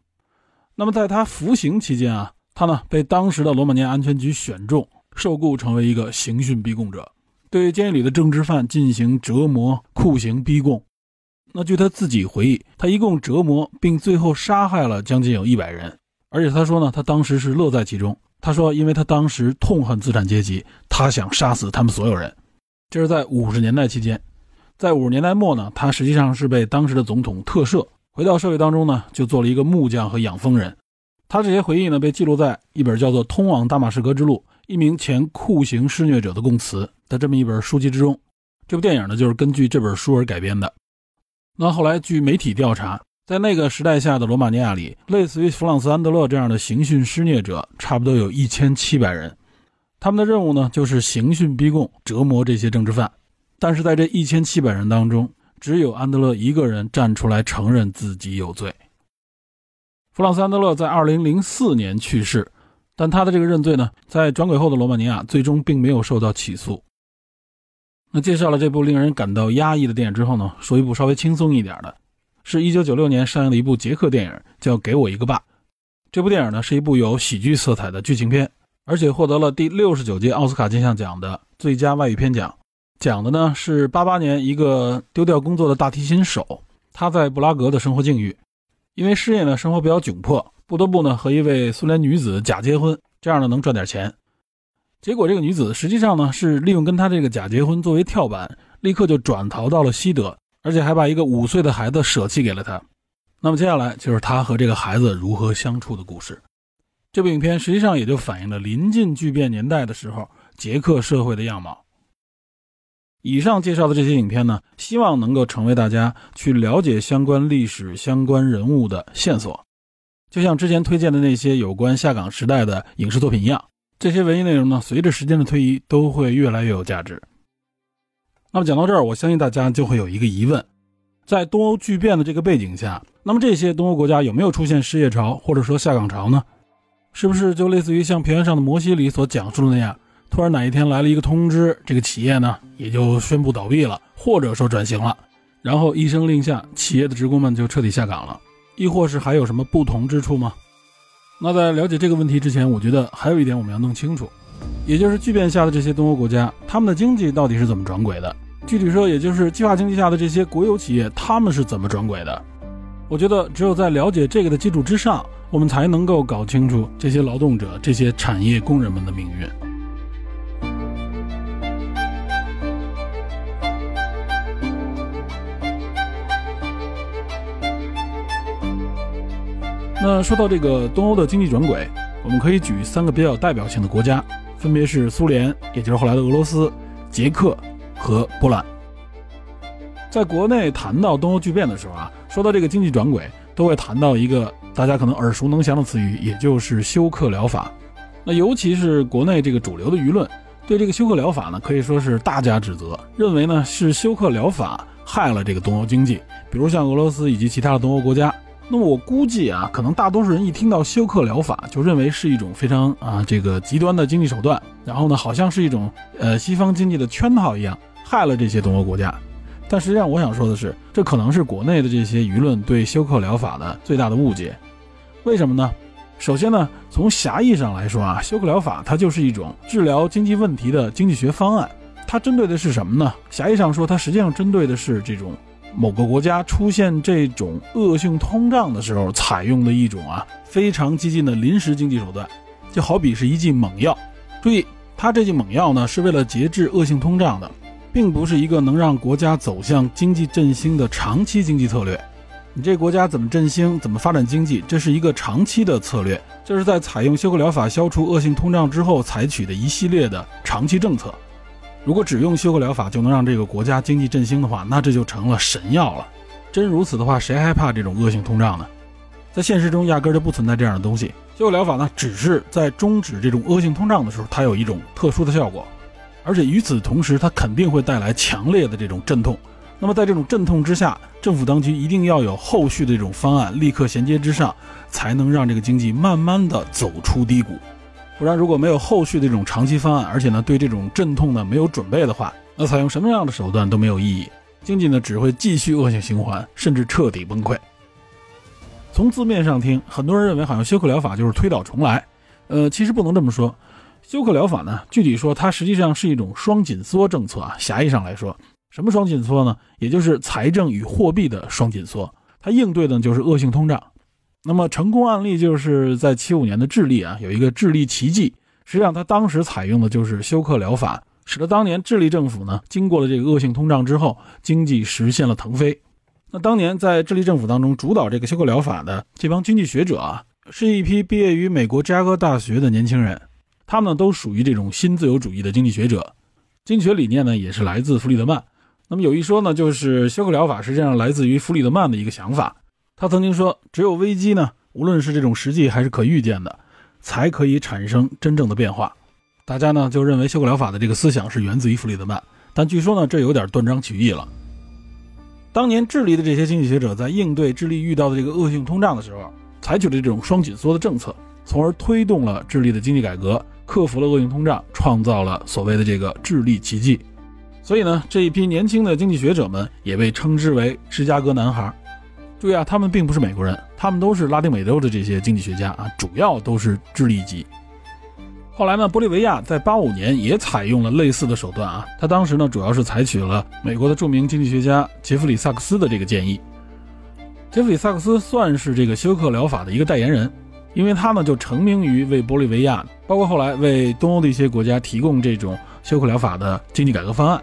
Speaker 2: 那么在他服刑期间啊，他呢被当时的罗马尼亚安全局选中，受雇成为一个刑讯逼供者。对监狱里的政治犯进行折磨、酷刑逼供。那据他自己回忆，他一共折磨并最后杀害了将近有一百人。而且他说呢，他当时是乐在其中。他说，因为他当时痛恨资产阶级，他想杀死他们所有人。这是在五十年代期间，在五十年代末呢，他实际上是被当时的总统特赦，回到社会当中呢，就做了一个木匠和养蜂人。他这些回忆呢，被记录在一本叫做《通往大马士革之路：一名前酷刑施虐者的供词》。的这么一本书籍之中，这部电影呢就是根据这本书而改编的。那后来据媒体调查，在那个时代下的罗马尼亚里，类似于弗朗斯·安德勒这样的刑讯施虐者，差不多有一千七百人。他们的任务呢就是刑讯逼供、折磨这些政治犯。但是在这一千七百人当中，只有安德勒一个人站出来承认自己有罪。弗朗斯·安德勒在二零零四年去世，但他的这个认罪呢，在转轨后的罗马尼亚最终并没有受到起诉。那介绍了这部令人感到压抑的电影之后呢，说一部稍微轻松一点的，是一九九六年上映的一部捷克电影，叫《给我一个爸》。这部电影呢是一部有喜剧色彩的剧情片，而且获得了第六十九届奥斯卡金像奖的最佳外语片奖。讲的呢是八八年一个丢掉工作的大提琴手，他在布拉格的生活境遇，因为失业呢，生活比较窘迫，不得不呢和一位苏联女子假结婚，这样呢能赚点钱。结果，这个女子实际上呢是利用跟他这个假结婚作为跳板，立刻就转逃到了西德，而且还把一个五岁的孩子舍弃给了他。那么接下来就是他和这个孩子如何相处的故事。这部影片实际上也就反映了临近巨变年代的时候捷克社会的样貌。以上介绍的这些影片呢，希望能够成为大家去了解相关历史、相关人物的线索，就像之前推荐的那些有关下岗时代的影视作品一样。这些文艺内容呢，随着时间的推移，都会越来越有价值。那么讲到这儿，我相信大家就会有一个疑问：在东欧巨变的这个背景下，那么这些东欧国家有没有出现失业潮或者说下岗潮呢？是不是就类似于像平原上的摩西里所讲述的那样，突然哪一天来了一个通知，这个企业呢也就宣布倒闭了，或者说转型了，然后一声令下，企业的职工们就彻底下岗了？亦或是还有什么不同之处吗？那在了解这个问题之前，我觉得还有一点我们要弄清楚，也就是巨变下的这些东欧国家，他们的经济到底是怎么转轨的？具体说，也就是计划经济下的这些国有企业，他们是怎么转轨的？我觉得只有在了解这个的基础之上，我们才能够搞清楚这些劳动者、这些产业工人们的命运。那说到这个东欧的经济转轨，我们可以举三个比较有代表性的国家，分别是苏联，也就是后来的俄罗斯、捷克和波兰。在国内谈到东欧巨变的时候啊，说到这个经济转轨，都会谈到一个大家可能耳熟能详的词语，也就是休克疗法。那尤其是国内这个主流的舆论，对这个休克疗法呢，可以说是大加指责，认为呢是休克疗法害了这个东欧经济，比如像俄罗斯以及其他的东欧国家。那么我估计啊，可能大多数人一听到休克疗法，就认为是一种非常啊这个极端的经济手段，然后呢，好像是一种呃西方经济的圈套一样，害了这些东欧国家。但实际上，我想说的是，这可能是国内的这些舆论对休克疗法的最大的误解。为什么呢？首先呢，从狭义上来说啊，休克疗法它就是一种治疗经济问题的经济学方案。它针对的是什么呢？狭义上说，它实际上针对的是这种某个国家出现这种恶性通胀的时候采用的一种啊非常激进的临时经济手段，就好比是一剂猛药。注意，它这剂猛药呢是为了节制恶性通胀的。并不是一个能让国家走向经济振兴的长期经济策略。你这国家怎么振兴、怎么发展经济，这是一个长期的策略。这是在采用休克疗法消除恶性通胀之后采取的一系列的长期政策。如果只用休克疗法就能让这个国家经济振兴的话，那这就成了神药了。真如此的话，谁还怕这种恶性通胀呢？在现实中，压根就不存在这样的东西。休克疗法呢，只是在终止这种恶性通胀的时候，它有一种特殊的效果。而且与此同时，它肯定会带来强烈的这种阵痛。那么在这种阵痛之下，政府当局一定要有后续的这种方案，立刻衔接之上，才能让这个经济慢慢的走出低谷。不然，如果没有后续的这种长期方案，而且呢对这种阵痛呢没有准备的话，那采用什么样的手段都没有意义，经济呢只会继续恶性循环，甚至彻底崩溃。从字面上听，很多人认为好像休克疗法就是推倒重来，呃，其实不能这么说。休克疗法呢？具体说，它实际上是一种双紧缩政策啊。狭义上来说，什么双紧缩呢？也就是财政与货币的双紧缩。它应对的就是恶性通胀。那么成功案例就是在七五年的智利啊，有一个智利奇迹。实际上，它当时采用的就是休克疗法，使得当年智利政府呢，经过了这个恶性通胀之后，经济实现了腾飞。那当年在智利政府当中主导这个休克疗法的这帮经济学者啊，是一批毕业于美国芝加哥大学的年轻人。他们呢都属于这种新自由主义的经济学者，经济学理念呢也是来自弗里德曼。那么有一说呢，就是休克疗法实际上来自于弗里德曼的一个想法。他曾经说，只有危机呢，无论是这种实际还是可预见的，才可以产生真正的变化。大家呢就认为休克疗法的这个思想是源自于弗里德曼，但据说呢这有点断章取义了。当年智利的这些经济学者在应对智利遇到的这个恶性通胀的时候，采取了这种双紧缩的政策，从而推动了智利的经济改革。克服了恶性通胀，创造了所谓的这个智利奇迹。所以呢，这一批年轻的经济学者们也被称之为“芝加哥男孩”。注意啊，他们并不是美国人，他们都是拉丁美洲的这些经济学家啊，主要都是智利籍。后来呢，玻利维亚在八五年也采用了类似的手段啊，他当时呢主要是采取了美国的著名经济学家杰弗里·萨克斯的这个建议。杰弗里·萨克斯算是这个休克疗法的一个代言人。因为他呢就成名于为玻利维亚，包括后来为东欧的一些国家提供这种休克疗法的经济改革方案。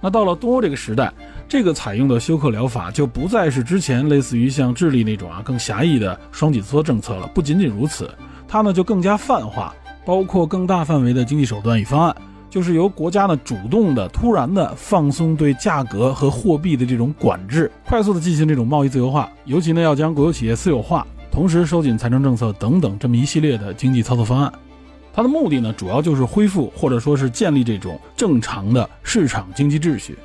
Speaker 2: 那到了东欧这个时代，这个采用的休克疗法就不再是之前类似于像智利那种啊更狭义的双紧缩政策了。不仅仅如此，它呢就更加泛化，包括更大范围的经济手段与方案，就是由国家呢主动的、突然的放松对价格和货币的这种管制，快速的进行这种贸易自由化，尤其呢要将国有企业私有化。同时收紧财政政策等等这么一系列的经济操作方案，它的目的呢，主要就是恢复或者说是建立这种正常的市场经济秩序。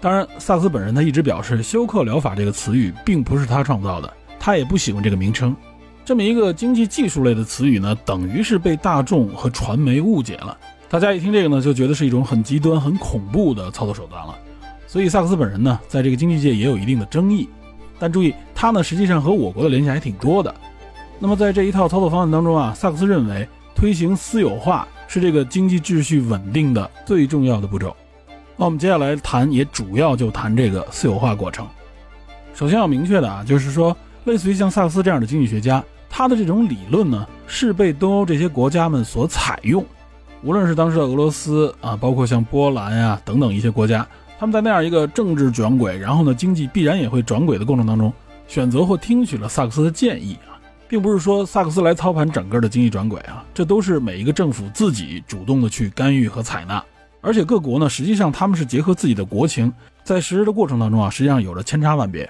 Speaker 2: 当然，萨克斯本人他一直表示，休克疗法这个词语并不是他创造的，他也不喜欢这个名称。这么一个经济技术类的词语呢，等于是被大众和传媒误解了。大家一听这个呢，就觉得是一种很极端、很恐怖的操作手段了。所以，萨克斯本人呢，在这个经济界也有一定的争议。但注意，他呢实际上和我国的联系还挺多的。那么在这一套操作方案当中啊，萨克斯认为推行私有化是这个经济秩序稳定的最重要的步骤。那我们接下来谈，也主要就谈这个私有化过程。首先要明确的啊，就是说，类似于像萨克斯这样的经济学家，他的这种理论呢，是被东欧这些国家们所采用。无论是当时的俄罗斯啊，包括像波兰呀等等一些国家。他们在那样一个政治转轨，然后呢，经济必然也会转轨的过程当中，选择或听取了萨克斯的建议啊，并不是说萨克斯来操盘整个的经济转轨啊，这都是每一个政府自己主动的去干预和采纳，而且各国呢，实际上他们是结合自己的国情，在实施的过程当中啊，实际上有着千差万别，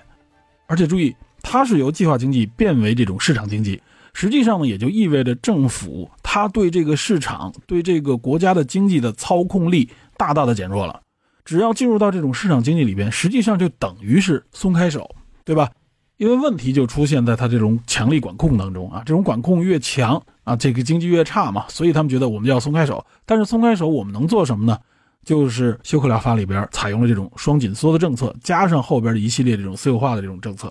Speaker 2: 而且注意，它是由计划经济变为这种市场经济，实际上呢，也就意味着政府它对这个市场、对这个国家的经济的操控力大大的减弱了。只要进入到这种市场经济里边，实际上就等于是松开手，对吧？因为问题就出现在他这种强力管控当中啊，这种管控越强啊，这个经济越差嘛，所以他们觉得我们要松开手。但是松开手，我们能做什么呢？就是休克疗法里边采用了这种双紧缩的政策，加上后边的一系列这种私有化的这种政策。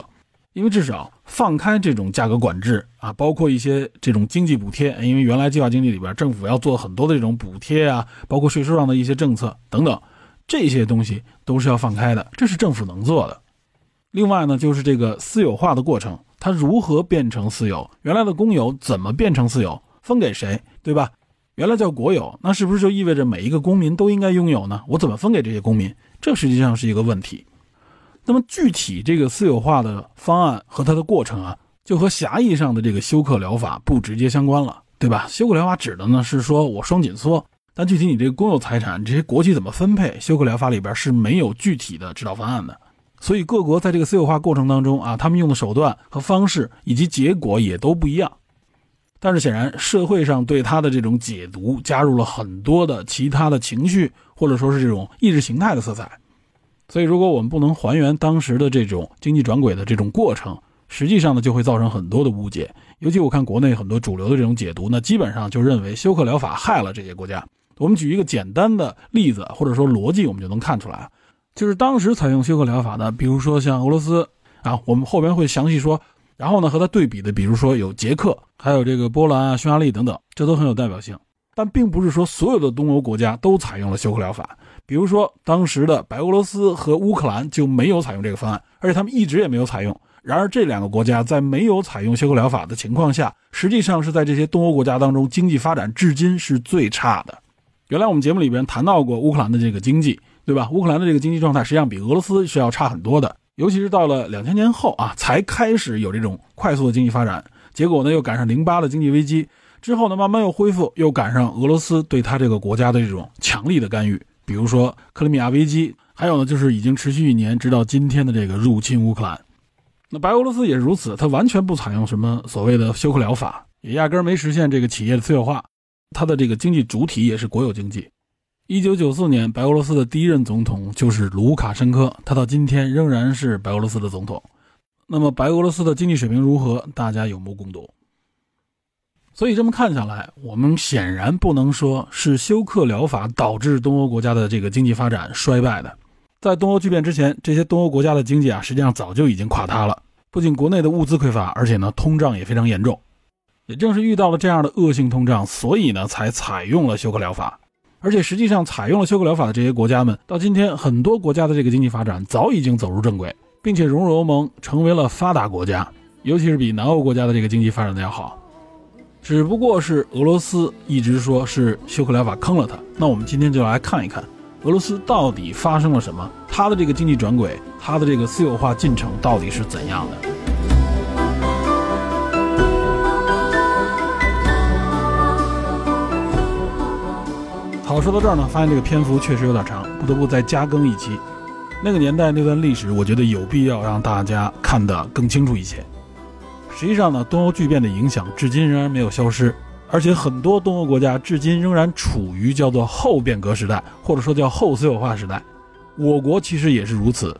Speaker 2: 因为至少放开这种价格管制啊，包括一些这种经济补贴，因为原来计划经济里边政府要做很多的这种补贴啊，包括税收上的一些政策等等，这些东西都是要放开的，这是政府能做的。另外呢，就是这个私有化的过程，它如何变成私有？原来的公有怎么变成私有？分给谁？对吧？原来叫国有，那是不是就意味着每一个公民都应该拥有呢？我怎么分给这些公民？这实际上是一个问题。那么具体这个私有化的方案和它的过程啊，就和狭义上的这个休克疗法不直接相关了，对吧？休克疗法指的呢是说我双紧缩，但具体你这个公有财产这些国企怎么分配，休克疗法里边是没有具体的指导方案的。所以各国在这个私有化过程当中啊，他们用的手段和方式以及结果也都不一样。但是显然社会上对它的这种解读加入了很多的其他的情绪，或者说是这种意识形态的色彩。所以，如果我们不能还原当时的这种经济转轨的这种过程，实际上呢，就会造成很多的误解。尤其我看国内很多主流的这种解读呢，基本上就认为休克疗法害了这些国家。我们举一个简单的例子，或者说逻辑，我们就能看出来，就是当时采用休克疗法的，比如说像俄罗斯啊，我们后边会详细说。然后呢，和它对比的，比如说有捷克，还有这个波兰啊、匈牙利等等，这都很有代表性。但并不是说所有的东欧国家都采用了休克疗法。比如说，当时的白俄罗斯和乌克兰就没有采用这个方案，而且他们一直也没有采用。然而，这两个国家在没有采用休克疗法的情况下，实际上是在这些东欧国家当中经济发展至今是最差的。原来我们节目里边谈到过乌克兰的这个经济，对吧？乌克兰的这个经济状态实际上比俄罗斯是要差很多的，尤其是到了两千年后啊，才开始有这种快速的经济发展。结果呢，又赶上零八的经济危机之后呢，慢慢又恢复，又赶上俄罗斯对他这个国家的这种强力的干预。比如说克里米亚危机，还有呢，就是已经持续一年，直到今天的这个入侵乌克兰。那白俄罗斯也是如此，它完全不采用什么所谓的休克疗法，也压根儿没实现这个企业的私有化。它的这个经济主体也是国有经济。一九九四年，白俄罗斯的第一任总统就是卢卡申科，他到今天仍然是白俄罗斯的总统。那么白俄罗斯的经济水平如何？大家有目共睹。所以这么看下来，我们显然不能说是休克疗法导致东欧国家的这个经济发展衰败的。在东欧剧变之前，这些东欧国家的经济啊，实际上早就已经垮塌了。不仅国内的物资匮乏，而且呢，通胀也非常严重。也正是遇到了这样的恶性通胀，所以呢，才采用了休克疗法。而且实际上，采用了休克疗法的这些国家们，到今天很多国家的这个经济发展早已经走入正轨，并且融入欧盟，成为了发达国家，尤其是比南欧国家的这个经济发展的要好。只不过是俄罗斯一直说是休克疗法坑了他，那我们今天就来看一看俄罗斯到底发生了什么，他的这个经济转轨，他的这个私有化进程到底是怎样的？好，说到这儿呢，发现这个篇幅确实有点长，不得不再加更一期。那个年代那段历史，我觉得有必要让大家看得更清楚一些。实际上呢，东欧剧变的影响至今仍然没有消失，而且很多东欧国家至今仍然处于叫做后变革时代，或者说叫后私有化时代。我国其实也是如此。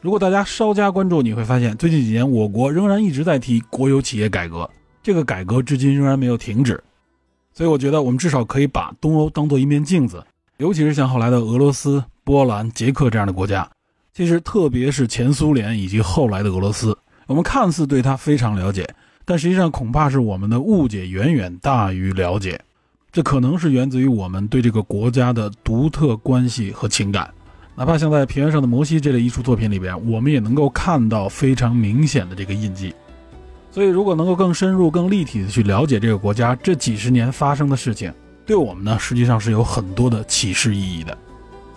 Speaker 2: 如果大家稍加关注，你会发现最近几年我国仍然一直在提国有企业改革，这个改革至今仍然没有停止。所以我觉得我们至少可以把东欧当做一面镜子，尤其是像后来的俄罗斯、波兰、捷克这样的国家，其实特别是前苏联以及后来的俄罗斯。我们看似对它非常了解，但实际上恐怕是我们的误解远远大于了解。这可能是源自于我们对这个国家的独特关系和情感。哪怕像在《平原上的摩西》这类艺术作品里边，我们也能够看到非常明显的这个印记。所以，如果能够更深入、更立体的去了解这个国家这几十年发生的事情，对我们呢，实际上是有很多的启示意义的。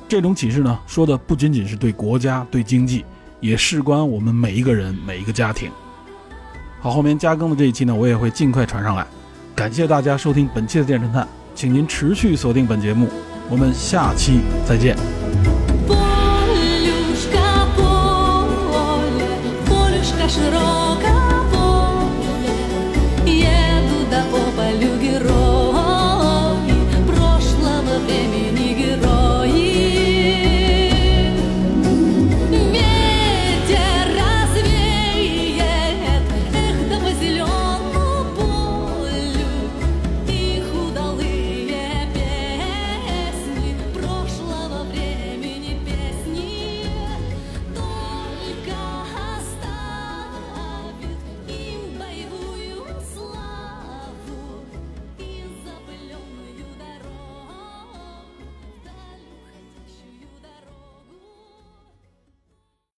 Speaker 2: 这种启示呢，说的不仅仅是对国家、对经济。也事关我们每一个人、每一个家庭。好，后面加更的这一期呢，我也会尽快传上来。感谢大家收听本期的电侦探，请您持续锁定本节目，我们下期再见。